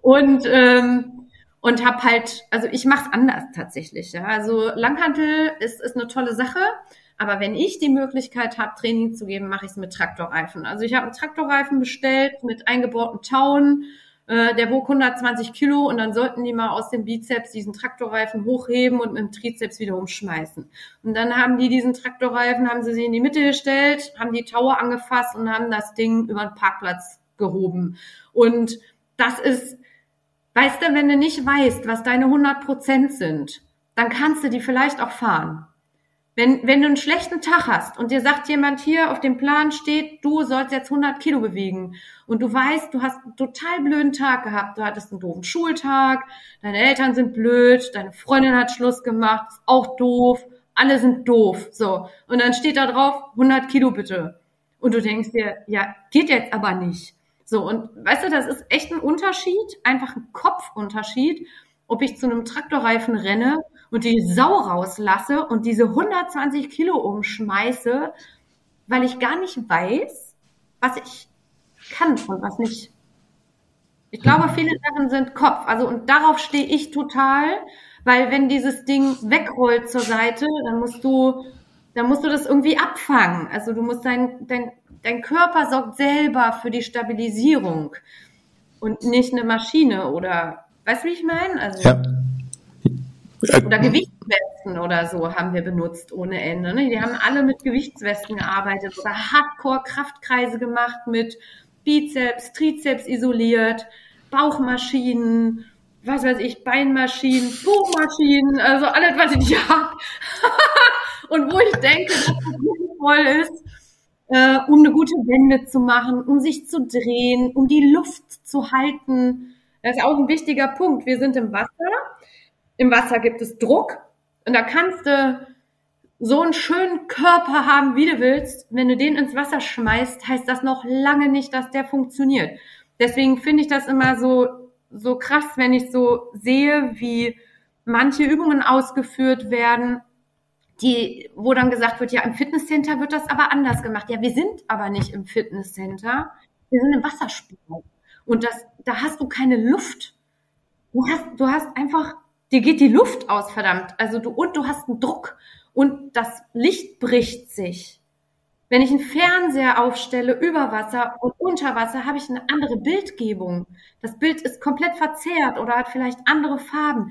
Und ähm, und habe halt, also ich mache es anders tatsächlich. Ja. Also Langhantel ist, ist eine tolle Sache, aber wenn ich die Möglichkeit habe, Training zu geben, mache ich es mit Traktorreifen. Also ich habe einen Traktorreifen bestellt mit eingebauten Tauen, äh, der wog 120 Kilo und dann sollten die mal aus dem Bizeps diesen Traktorreifen hochheben und mit dem Trizeps wieder umschmeißen. Und dann haben die diesen Traktorreifen, haben sie sie in die Mitte gestellt, haben die Taue angefasst und haben das Ding über den Parkplatz gehoben. Und das ist Weißt du, wenn du nicht weißt, was deine 100 Prozent sind, dann kannst du die vielleicht auch fahren. Wenn, wenn du einen schlechten Tag hast und dir sagt jemand hier auf dem Plan steht, du sollst jetzt 100 Kilo bewegen und du weißt, du hast einen total blöden Tag gehabt, du hattest einen doofen Schultag, deine Eltern sind blöd, deine Freundin hat Schluss gemacht, ist auch doof, alle sind doof, so. Und dann steht da drauf, 100 Kilo bitte. Und du denkst dir, ja, geht jetzt aber nicht. So, und weißt du, das ist echt ein Unterschied, einfach ein Kopfunterschied, ob ich zu einem Traktorreifen renne und die Sau rauslasse und diese 120 Kilo umschmeiße, weil ich gar nicht weiß, was ich kann und was nicht. Ich glaube, viele Sachen sind Kopf. Also, und darauf stehe ich total, weil wenn dieses Ding wegrollt zur Seite, dann musst du, dann musst du das irgendwie abfangen. Also, du musst dein, dein, dein Körper sorgt selber für die Stabilisierung und nicht eine Maschine oder, weißt du, wie ich meine? Also, ja. Oder Gewichtswesten oder so haben wir benutzt ohne Ende. Ne? Die haben alle mit Gewichtswesten gearbeitet oder Hardcore-Kraftkreise gemacht mit Bizeps, Trizeps isoliert, Bauchmaschinen, was weiß ich, Beinmaschinen, Buchmaschinen, also alles, was ich habe. und wo ich denke, dass das sinnvoll ist, äh, um eine gute Wende zu machen, um sich zu drehen, um die Luft zu halten. Das ist auch ein wichtiger Punkt. Wir sind im Wasser. Im Wasser gibt es Druck. Und da kannst du so einen schönen Körper haben, wie du willst. Wenn du den ins Wasser schmeißt, heißt das noch lange nicht, dass der funktioniert. Deswegen finde ich das immer so, so krass, wenn ich so sehe, wie manche Übungen ausgeführt werden, die, wo dann gesagt wird, ja, im Fitnesscenter wird das aber anders gemacht. Ja, wir sind aber nicht im Fitnesscenter. Wir sind im Wassersport. Und das, da hast du keine Luft. Du hast, du hast einfach, dir geht die Luft aus, verdammt. Also du, und du hast einen Druck und das Licht bricht sich. Wenn ich einen Fernseher aufstelle über Wasser und unter Wasser, habe ich eine andere Bildgebung. Das Bild ist komplett verzerrt oder hat vielleicht andere Farben.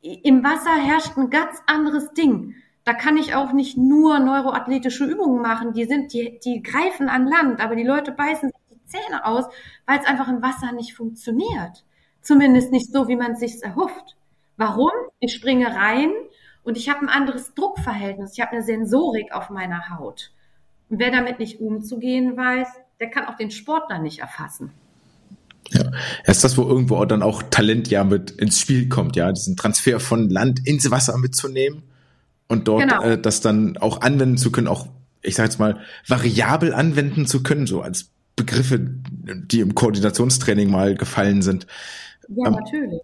Im Wasser herrscht ein ganz anderes Ding. Da kann ich auch nicht nur neuroathletische Übungen machen. Die sind, die, die greifen an Land, aber die Leute beißen sich die Zähne aus, weil es einfach im Wasser nicht funktioniert. Zumindest nicht so, wie man es sich erhofft. Warum? Ich springe rein und ich habe ein anderes Druckverhältnis. Ich habe eine Sensorik auf meiner Haut. Und wer damit nicht umzugehen weiß, der kann auch den Sportler nicht erfassen. Ja, ist das, wo irgendwo dann auch Talent ja mit ins Spiel kommt, ja, diesen Transfer von Land ins Wasser mitzunehmen und dort genau. äh, das dann auch anwenden zu können, auch, ich sage jetzt mal, variabel anwenden zu können, so als Begriffe, die im Koordinationstraining mal gefallen sind. Ja, ähm, natürlich.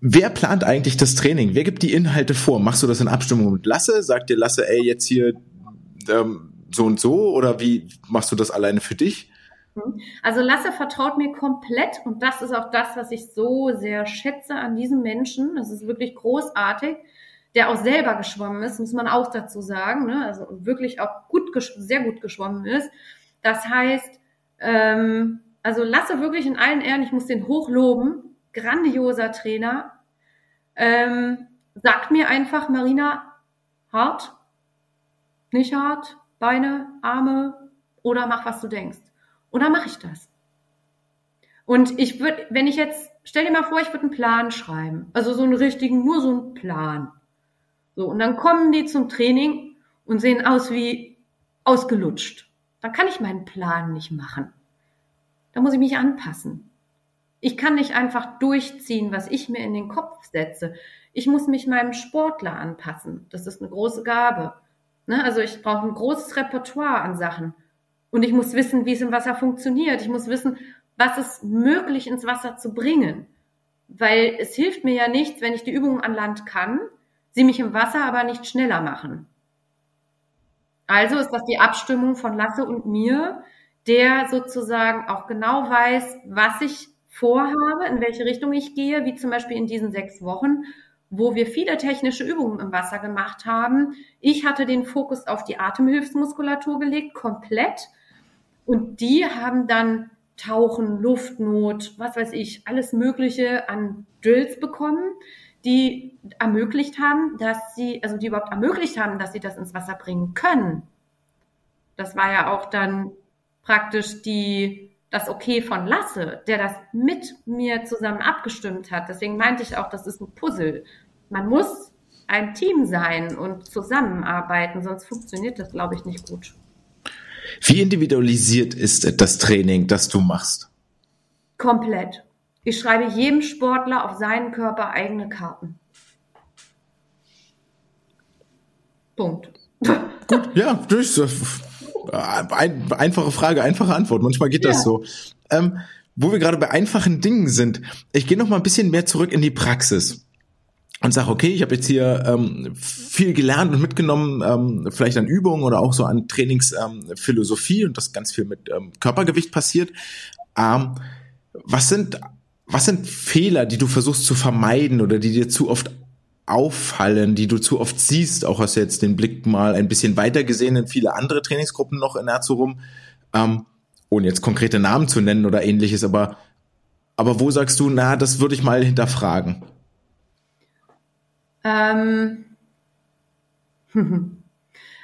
Wer plant eigentlich das Training? Wer gibt die Inhalte vor? Machst du das in Abstimmung mit Lasse? Sagt dir Lasse, ey, jetzt hier ähm, so und so oder wie machst du das alleine für dich? Mhm. Also Lasse vertraut mir komplett und das ist auch das, was ich so sehr schätze an diesem Menschen. Das ist wirklich großartig, der auch selber geschwommen ist, muss man auch dazu sagen. Ne? Also wirklich auch gut, sehr gut geschwommen ist. Das heißt, ähm, also Lasse wirklich in allen Ehren, ich muss den hochloben, grandioser Trainer. Ähm, sagt mir einfach, Marina, hart, nicht hart, Beine, Arme oder mach, was du denkst. Und dann mache ich das. Und ich würde, wenn ich jetzt, stell dir mal vor, ich würde einen Plan schreiben. Also so einen richtigen, nur so einen Plan. So, und dann kommen die zum Training und sehen aus wie ausgelutscht. Dann kann ich meinen Plan nicht machen. Da muss ich mich anpassen. Ich kann nicht einfach durchziehen, was ich mir in den Kopf setze. Ich muss mich meinem Sportler anpassen. Das ist eine große Gabe. Ne? Also ich brauche ein großes Repertoire an Sachen. Und ich muss wissen, wie es im Wasser funktioniert. Ich muss wissen, was ist möglich ins Wasser zu bringen. Weil es hilft mir ja nichts, wenn ich die Übungen an Land kann, sie mich im Wasser aber nicht schneller machen. Also ist das die Abstimmung von Lasse und mir, der sozusagen auch genau weiß, was ich vorhabe, in welche Richtung ich gehe, wie zum Beispiel in diesen sechs Wochen wo wir viele technische Übungen im Wasser gemacht haben. Ich hatte den Fokus auf die Atemhilfsmuskulatur gelegt, komplett. Und die haben dann Tauchen, Luftnot, was weiß ich, alles Mögliche an Drills bekommen, die ermöglicht haben, dass sie, also die überhaupt ermöglicht haben, dass sie das ins Wasser bringen können. Das war ja auch dann praktisch die, das Okay von Lasse, der das mit mir zusammen abgestimmt hat. Deswegen meinte ich auch, das ist ein Puzzle man muss ein Team sein und zusammenarbeiten, sonst funktioniert das, glaube ich, nicht gut. Wie individualisiert ist das Training, das du machst? Komplett. Ich schreibe jedem Sportler auf seinen Körper eigene Karten. Punkt. Gut, ja, durch. Ein, einfache Frage, einfache Antwort. Manchmal geht ja. das so. Ähm, wo wir gerade bei einfachen Dingen sind, ich gehe noch mal ein bisschen mehr zurück in die Praxis und sage, okay, ich habe jetzt hier ähm, viel gelernt und mitgenommen, ähm, vielleicht an Übungen oder auch so an Trainingsphilosophie ähm, und das ganz viel mit ähm, Körpergewicht passiert. Ähm, was sind was sind Fehler, die du versuchst zu vermeiden oder die dir zu oft auffallen, die du zu oft siehst, auch hast du jetzt den Blick mal ein bisschen weiter gesehen in viele andere Trainingsgruppen noch in Erzurum, ähm, ohne jetzt konkrete Namen zu nennen oder ähnliches, aber, aber wo sagst du, na, das würde ich mal hinterfragen? Ähm,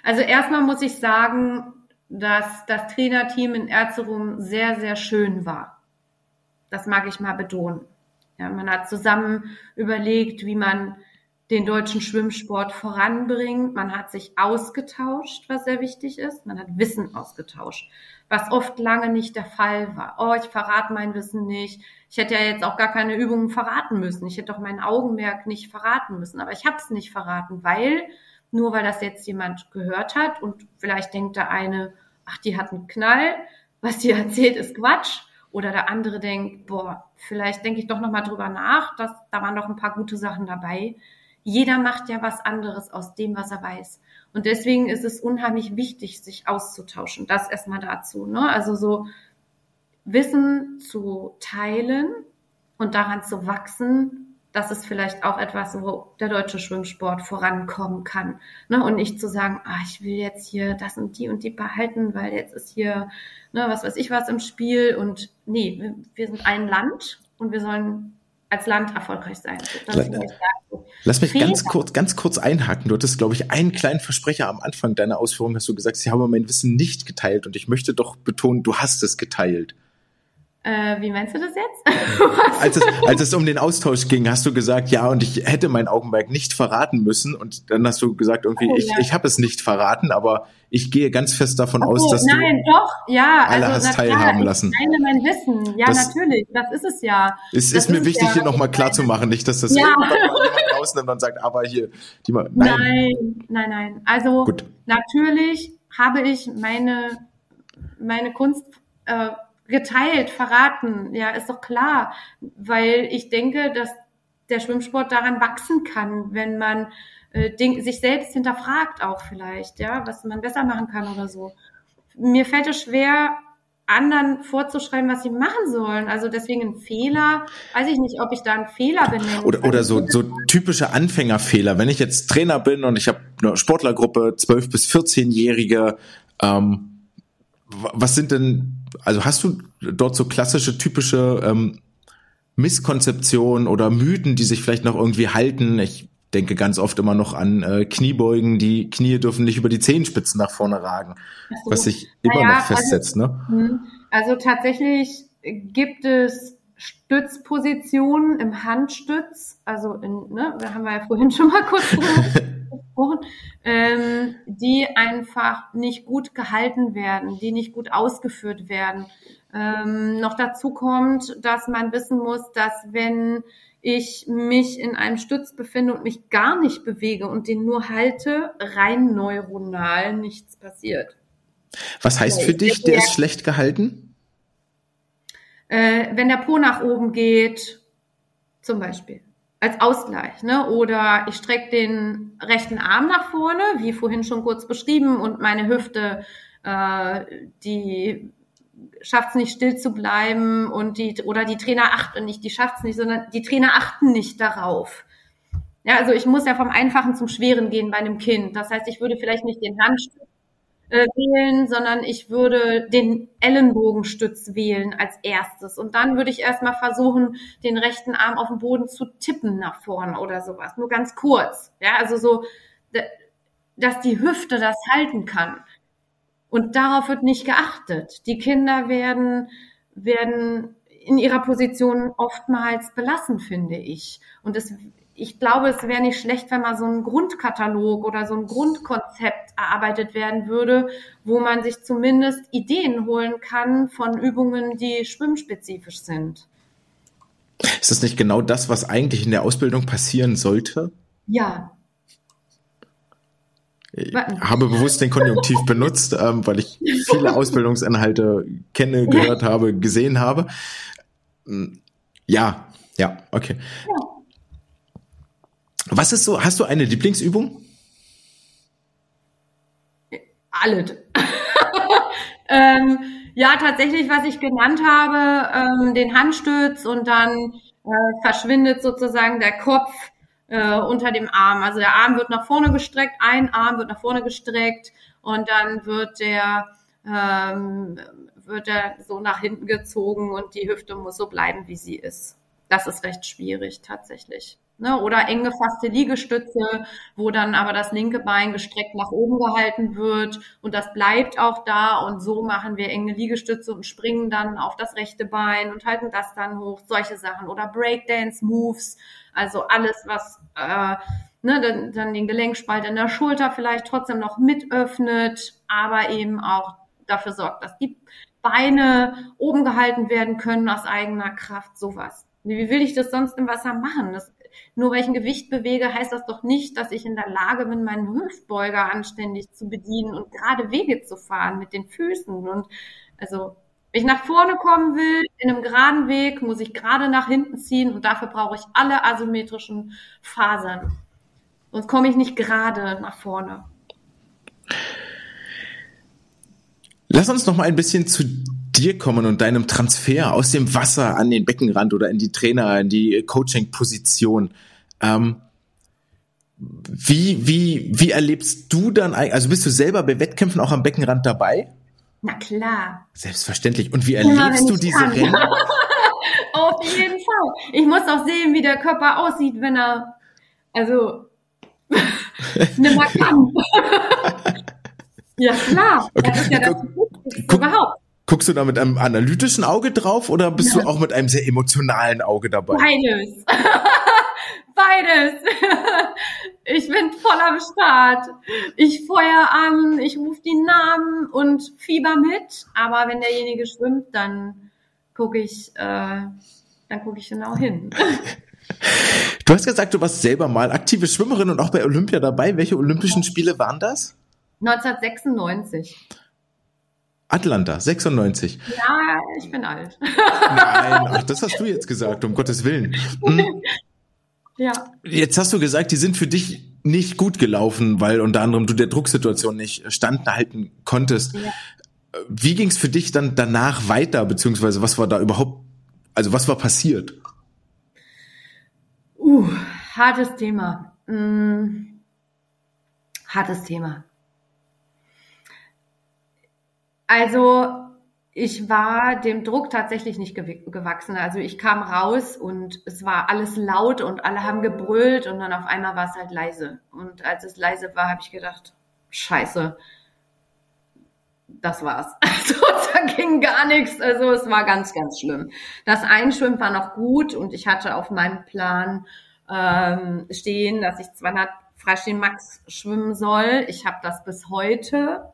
also erstmal muss ich sagen, dass das Trainerteam in Erzurum sehr, sehr schön war. Das mag ich mal betonen. Ja, man hat zusammen überlegt, wie man den deutschen Schwimmsport voranbringt. Man hat sich ausgetauscht, was sehr wichtig ist. Man hat Wissen ausgetauscht, was oft lange nicht der Fall war. Oh, ich verrate mein Wissen nicht. Ich hätte ja jetzt auch gar keine Übungen verraten müssen. Ich hätte doch mein Augenmerk nicht verraten müssen. Aber ich habe es nicht verraten, weil nur weil das jetzt jemand gehört hat und vielleicht denkt der eine, ach, die hat einen Knall, was die erzählt, ist Quatsch. Oder der andere denkt, boah, vielleicht denke ich doch nochmal drüber nach, dass da waren doch ein paar gute Sachen dabei jeder macht ja was anderes aus dem, was er weiß. Und deswegen ist es unheimlich wichtig, sich auszutauschen. Das erstmal dazu. Ne? Also so Wissen zu teilen und daran zu wachsen, das ist vielleicht auch etwas, wo der deutsche Schwimmsport vorankommen kann. Ne? Und nicht zu sagen, ah, ich will jetzt hier das und die und die behalten, weil jetzt ist hier, ne, was weiß ich was im Spiel. Und nee, wir sind ein Land und wir sollen als Land erfolgreich sein. Lass mich ganz kurz, ganz kurz einhaken. Du hattest, glaube ich, einen kleinen Versprecher am Anfang deiner Ausführung, hast du gesagt, sie haben mein Wissen nicht geteilt und ich möchte doch betonen, du hast es geteilt. Äh, wie meinst du das jetzt? als, es, als es um den Austausch ging, hast du gesagt, ja, und ich hätte mein Augenmerk nicht verraten müssen. Und dann hast du gesagt, irgendwie, oh, ich, ja. ich habe es nicht verraten, aber ich gehe ganz fest davon oh, aus, dass nein, du doch, ja, alle also, hast teilhaben klar, lassen. Teile mein Wissen, ja, das, natürlich, das ist es ja. Es ist mir wichtig, ja. hier nochmal klar zu machen, nicht, dass das ja. jemand rausnimmt und sagt, aber hier, die mal, nein. nein, nein, nein. Also Gut. natürlich habe ich meine, meine Kunst äh, geteilt, verraten. Ja, ist doch klar, weil ich denke, dass der Schwimmsport daran wachsen kann, wenn man äh, Ding, sich selbst hinterfragt auch vielleicht, ja, was man besser machen kann oder so. Mir fällt es schwer, anderen vorzuschreiben, was sie machen sollen. Also deswegen ein Fehler, weiß ich nicht, ob ich da einen Fehler benenne. Oder, oder so, so typische Anfängerfehler. Wenn ich jetzt Trainer bin und ich habe eine Sportlergruppe, 12 bis 14-Jährige, ähm, was sind denn, also hast du dort so klassische, typische ähm, Misskonzeptionen oder Mythen, die sich vielleicht noch irgendwie halten? Ich denke ganz oft immer noch an äh, Kniebeugen, die Knie dürfen nicht über die Zehenspitzen nach vorne ragen, so. was sich immer naja, noch festsetzt. Also, ne? Also tatsächlich gibt es Stützpositionen im Handstütz, also in, ne, da haben wir ja vorhin schon mal kurz drüber gesprochen, ähm, die einfach nicht gut gehalten werden, die nicht gut ausgeführt werden. Ähm, noch dazu kommt, dass man wissen muss, dass wenn ich mich in einem Stütz befinde und mich gar nicht bewege und den nur halte, rein neuronal nichts passiert. Was heißt für dich, der ist schlecht gehalten? Äh, wenn der Po nach oben geht, zum Beispiel als Ausgleich, ne? Oder ich strecke den rechten Arm nach vorne, wie vorhin schon kurz beschrieben, und meine Hüfte, äh, die schafft es nicht still zu bleiben und die oder die Trainer achten nicht, die schafft es nicht, sondern die Trainer achten nicht darauf. Ja, also ich muss ja vom Einfachen zum Schweren gehen bei einem Kind. Das heißt, ich würde vielleicht nicht den Handstück äh, wählen, sondern ich würde den Ellenbogenstütz wählen als erstes. Und dann würde ich erstmal versuchen, den rechten Arm auf den Boden zu tippen nach vorne oder sowas. Nur ganz kurz. Ja, also so, dass die Hüfte das halten kann. Und darauf wird nicht geachtet. Die Kinder werden, werden in ihrer Position oftmals belassen, finde ich. Und es ich glaube, es wäre nicht schlecht, wenn mal so ein Grundkatalog oder so ein Grundkonzept erarbeitet werden würde, wo man sich zumindest Ideen holen kann von Übungen, die schwimmspezifisch sind. Ist das nicht genau das, was eigentlich in der Ausbildung passieren sollte? Ja. Ich habe bewusst den Konjunktiv benutzt, ähm, weil ich viele Ausbildungsinhalte kenne, gehört habe, gesehen habe. Hm, ja, ja, okay. Ja. Was ist so, hast du eine Lieblingsübung? Alles. ähm, ja, tatsächlich, was ich genannt habe, ähm, den Handstütz und dann äh, verschwindet sozusagen der Kopf äh, unter dem Arm. Also der Arm wird nach vorne gestreckt, ein Arm wird nach vorne gestreckt und dann wird der ähm, wird er so nach hinten gezogen und die Hüfte muss so bleiben, wie sie ist. Das ist recht schwierig tatsächlich. Ne? Oder eng gefasste Liegestütze, wo dann aber das linke Bein gestreckt nach oben gehalten wird und das bleibt auch da und so machen wir enge Liegestütze und springen dann auf das rechte Bein und halten das dann hoch, solche Sachen. Oder Breakdance-Moves, also alles, was äh, ne, dann, dann den Gelenkspalt in der Schulter vielleicht trotzdem noch mit öffnet, aber eben auch dafür sorgt, dass die Beine oben gehalten werden können aus eigener Kraft, sowas. Wie will ich das sonst im Wasser machen? Das nur weil ich ein Gewicht bewege, heißt das doch nicht, dass ich in der Lage bin, meinen Hüftbeuger anständig zu bedienen und gerade Wege zu fahren mit den Füßen. Und also, wenn ich nach vorne kommen will, in einem geraden Weg, muss ich gerade nach hinten ziehen und dafür brauche ich alle asymmetrischen Fasern. Sonst komme ich nicht gerade nach vorne. Lass uns noch mal ein bisschen zu dir kommen und deinem Transfer aus dem Wasser an den Beckenrand oder in die Trainer, in die Coaching-Position. Ähm, wie, wie, wie erlebst du dann, also bist du selber bei Wettkämpfen auch am Beckenrand dabei? Na klar. Selbstverständlich. Und wie erlebst ja, du diese kann. Rennen? Auf jeden Fall. Ich muss auch sehen, wie der Körper aussieht, wenn er, also, nimmer kann. ja, klar. Okay. Das ist ja das Wichtigste überhaupt. Guckst du da mit einem analytischen Auge drauf oder bist ja. du auch mit einem sehr emotionalen Auge dabei? Beides. Beides. Ich bin voll am Start. Ich feuer an, ich rufe die Namen und fieber mit. Aber wenn derjenige schwimmt, dann gucke ich, äh, dann gucke ich genau hin. Du hast gesagt, du warst selber mal aktive Schwimmerin und auch bei Olympia dabei. Welche Olympischen Spiele waren das? 1996. Atlanta, 96. Ja, ich bin alt. Nein, ach, das hast du jetzt gesagt, um Gottes Willen. Hm. Ja. Jetzt hast du gesagt, die sind für dich nicht gut gelaufen, weil unter anderem du der Drucksituation nicht standhalten konntest. Ja. Wie ging es für dich dann danach weiter, beziehungsweise was war da überhaupt, also was war passiert? Uh, hartes Thema. Hm. Hartes Thema. Also ich war dem Druck tatsächlich nicht gewachsen. Also ich kam raus und es war alles laut und alle haben gebrüllt und dann auf einmal war es halt leise. Und als es leise war, habe ich gedacht, scheiße, das war's. Also da ging gar nichts. Also es war ganz, ganz schlimm. Das Einschwimmen war noch gut und ich hatte auf meinem Plan ähm, stehen, dass ich 200 Freistehen Max schwimmen soll. Ich habe das bis heute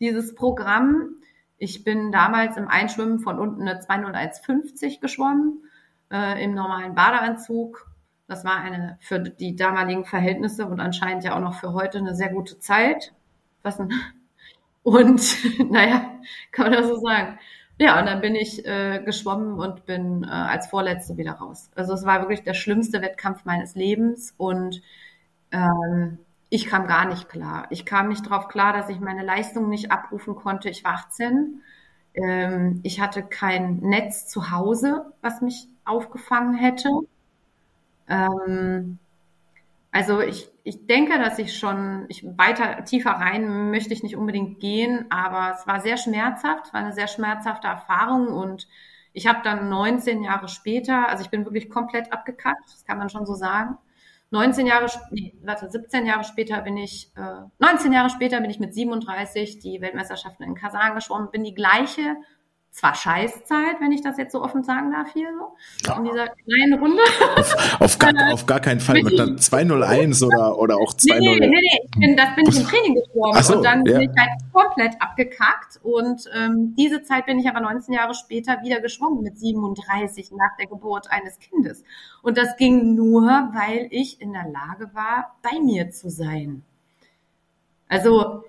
dieses Programm. Ich bin damals im Einschwimmen von unten eine 201,50 geschwommen, äh, im normalen Badeanzug. Das war eine für die damaligen Verhältnisse und anscheinend ja auch noch für heute eine sehr gute Zeit. Was ein und naja, kann man das so sagen. Ja, und dann bin ich äh, geschwommen und bin äh, als Vorletzte wieder raus. Also es war wirklich der schlimmste Wettkampf meines Lebens und ähm, ich kam gar nicht klar. Ich kam nicht darauf klar, dass ich meine Leistung nicht abrufen konnte. Ich war 18. Ähm, ich hatte kein Netz zu Hause, was mich aufgefangen hätte. Ähm, also ich, ich denke, dass ich schon, ich weiter tiefer rein möchte ich nicht unbedingt gehen, aber es war sehr schmerzhaft, war eine sehr schmerzhafte Erfahrung und ich habe dann 19 Jahre später, also ich bin wirklich komplett abgekackt, das kann man schon so sagen. 19 Jahre, nee, warte, 17 Jahre später bin ich, äh, 19 Jahre später bin ich mit 37 die Weltmeisterschaften in Kasan geschwommen, bin die gleiche zwar Scheißzeit, wenn ich das jetzt so offen sagen darf hier so, in dieser kleinen Runde. Auf, auf, gar, auf gar keinen Fall mit einer 201 oder, oder auch 2 Nee, nee, nee, nee. Ich bin, das bin ich im Training gestorben so, und dann ja. bin ich halt komplett abgekackt und ähm, diese Zeit bin ich aber 19 Jahre später wieder geschwommen mit 37 nach der Geburt eines Kindes. Und das ging nur, weil ich in der Lage war, bei mir zu sein. Also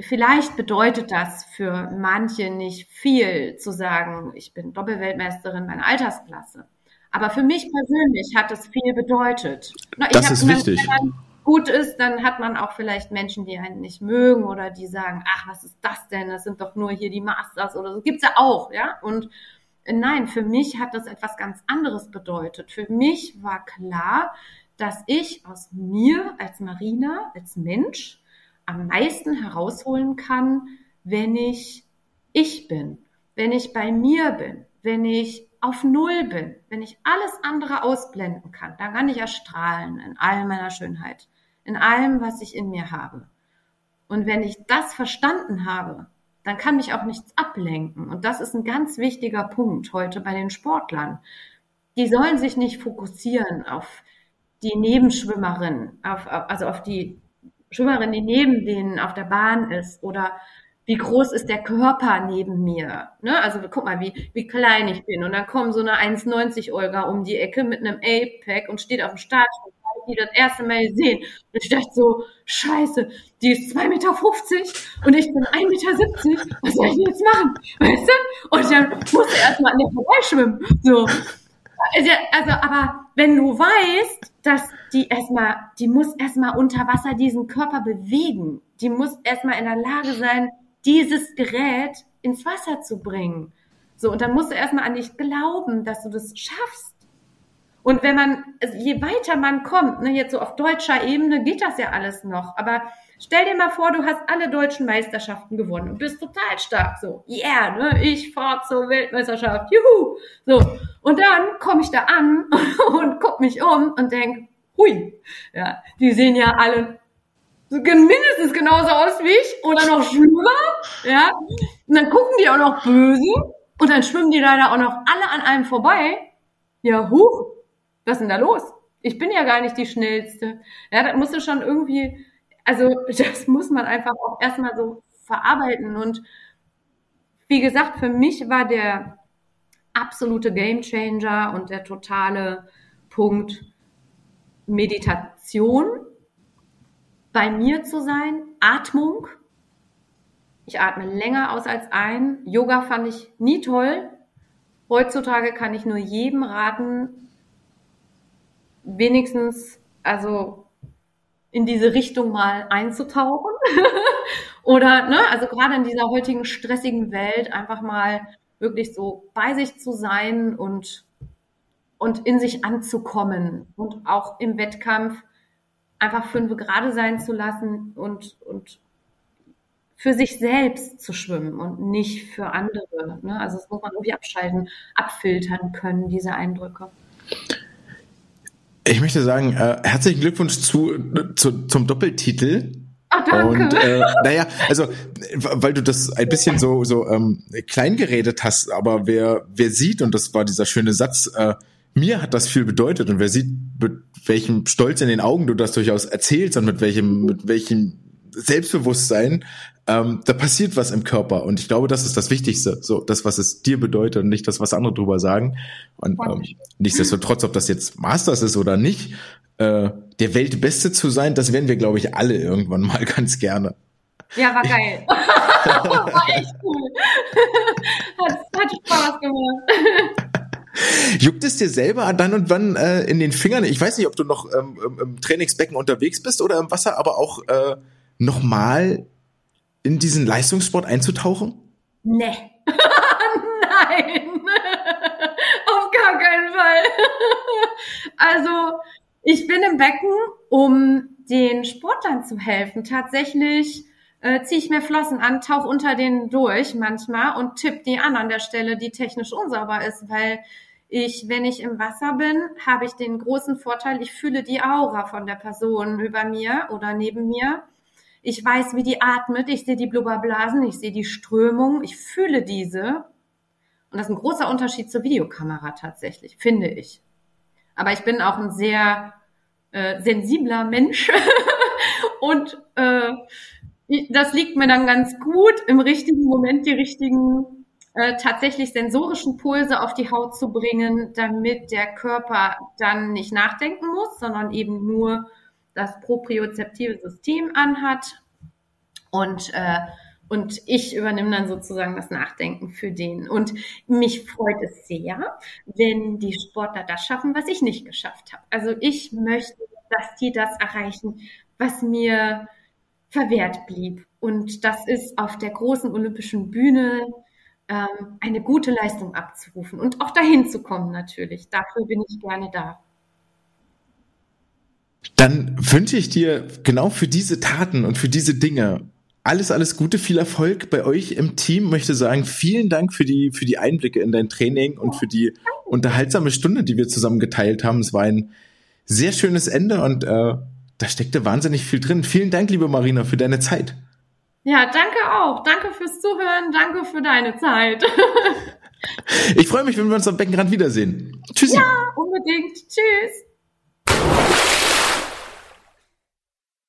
vielleicht bedeutet das für manche nicht viel zu sagen, ich bin Doppelweltmeisterin meiner Altersklasse. Aber für mich persönlich hat es viel bedeutet. Na, das ist wichtig. Wenn man gut ist, dann hat man auch vielleicht Menschen, die einen nicht mögen oder die sagen, ach, was ist das denn? Das sind doch nur hier die Masters oder so. Gibt's ja auch, ja. Und nein, für mich hat das etwas ganz anderes bedeutet. Für mich war klar, dass ich aus mir als Marina, als Mensch, am meisten herausholen kann, wenn ich ich bin, wenn ich bei mir bin, wenn ich auf Null bin, wenn ich alles andere ausblenden kann, dann kann ich erstrahlen in all meiner Schönheit, in allem, was ich in mir habe. Und wenn ich das verstanden habe, dann kann mich auch nichts ablenken. Und das ist ein ganz wichtiger Punkt heute bei den Sportlern. Die sollen sich nicht fokussieren auf die Nebenschwimmerin, auf, also auf die Schwimmerin, die neben denen auf der Bahn ist oder wie groß ist der Körper neben mir? Ne? Also guck mal, wie, wie klein ich bin. Und dann kommt so eine 1,90 Olga um die Ecke mit einem A-Pack und steht auf dem Start die das erste Mal gesehen. Und ich dachte so, scheiße, die ist 2,50 Meter und ich bin 1,70 Meter. Was soll ich jetzt machen? Weißt du? Und dann musste er erstmal an der vorbeischwimmen. So. Also, also, aber wenn du weißt, dass die erstmal, die muss erstmal unter Wasser diesen Körper bewegen. Die muss erstmal in der Lage sein, dieses Gerät ins Wasser zu bringen. So, und dann musst du erstmal an dich glauben, dass du das schaffst. Und wenn man, also je weiter man kommt, ne, jetzt so auf deutscher Ebene geht das ja alles noch. Aber stell dir mal vor, du hast alle deutschen Meisterschaften gewonnen und bist total stark. So, yeah, ne, ich fahr zur Weltmeisterschaft, juhu. So, und dann komme ich da an und guck mich um und denk, hui, ja, die sehen ja alle mindestens genauso aus wie ich oder noch schlimmer, ja. Und dann gucken die auch noch böse und dann schwimmen die leider auch noch alle an einem vorbei. Ja, huch, was ist denn da los? Ich bin ja gar nicht die Schnellste. Ja, da musst du schon irgendwie, also das muss man einfach auch erstmal so verarbeiten. Und wie gesagt, für mich war der absolute Gamechanger und der totale Punkt Meditation, bei mir zu sein, Atmung. Ich atme länger aus als ein. Yoga fand ich nie toll. Heutzutage kann ich nur jedem raten, wenigstens, also in diese Richtung mal einzutauchen. Oder, ne, also gerade in dieser heutigen stressigen Welt einfach mal wirklich so bei sich zu sein und, und in sich anzukommen und auch im Wettkampf einfach fünf gerade sein zu lassen und, und für sich selbst zu schwimmen und nicht für andere. Ne? Also das muss man irgendwie abschalten, abfiltern können, diese Eindrücke. Ich möchte sagen, äh, herzlichen Glückwunsch zu, zu, zum Doppeltitel. Ach, danke. Und äh, naja, also weil du das ein bisschen so so ähm, klein geredet hast, aber wer wer sieht und das war dieser schöne Satz, äh, mir hat das viel bedeutet und wer sieht mit welchem Stolz in den Augen du das durchaus erzählst und mit welchem mit welchem Selbstbewusstsein, ähm, da passiert was im Körper und ich glaube, das ist das Wichtigste, so das, was es dir bedeutet und nicht das, was andere drüber sagen. Und ähm, nichtsdestotrotz, ob das jetzt Masters ist oder nicht, äh, der Weltbeste zu sein, das werden wir, glaube ich, alle irgendwann mal ganz gerne. Ja, war geil. war echt cool. hat, hat Spaß gemacht. Juckt es dir selber dann und wann äh, in den Fingern? Ich weiß nicht, ob du noch ähm, im Trainingsbecken unterwegs bist oder im Wasser, aber auch äh, nochmal in diesen Leistungssport einzutauchen? Nee. Nein. Auf gar keinen Fall. also, ich bin im Becken, um den Sportlern zu helfen. Tatsächlich äh, ziehe ich mir Flossen an, tauch unter denen durch manchmal und tipp die an an der Stelle, die technisch unsauber ist, weil ich, wenn ich im Wasser bin, habe ich den großen Vorteil, ich fühle die Aura von der Person über mir oder neben mir. Ich weiß, wie die atmet, ich sehe die Blubberblasen, ich sehe die Strömung, ich fühle diese. Und das ist ein großer Unterschied zur Videokamera tatsächlich, finde ich. Aber ich bin auch ein sehr äh, sensibler Mensch und äh, das liegt mir dann ganz gut, im richtigen Moment die richtigen äh, tatsächlich sensorischen Pulse auf die Haut zu bringen, damit der Körper dann nicht nachdenken muss, sondern eben nur das propriozeptive System anhat und äh, und ich übernehme dann sozusagen das Nachdenken für den. Und mich freut es sehr, wenn die Sportler das schaffen, was ich nicht geschafft habe. Also ich möchte, dass die das erreichen, was mir verwehrt blieb. Und das ist auf der großen olympischen Bühne ähm, eine gute Leistung abzurufen und auch dahin zu kommen natürlich. Dafür bin ich gerne da. Dann wünsche ich dir genau für diese Taten und für diese Dinge alles, alles Gute, viel Erfolg bei euch im Team. Möchte sagen, vielen Dank für die, für die Einblicke in dein Training und für die unterhaltsame Stunde, die wir zusammen geteilt haben. Es war ein sehr schönes Ende und äh, da steckte wahnsinnig viel drin. Vielen Dank, liebe Marina, für deine Zeit. Ja, danke auch. Danke fürs Zuhören. Danke für deine Zeit. ich freue mich, wenn wir uns am Beckenrand wiedersehen. Tschüss. Ja, unbedingt. Tschüss.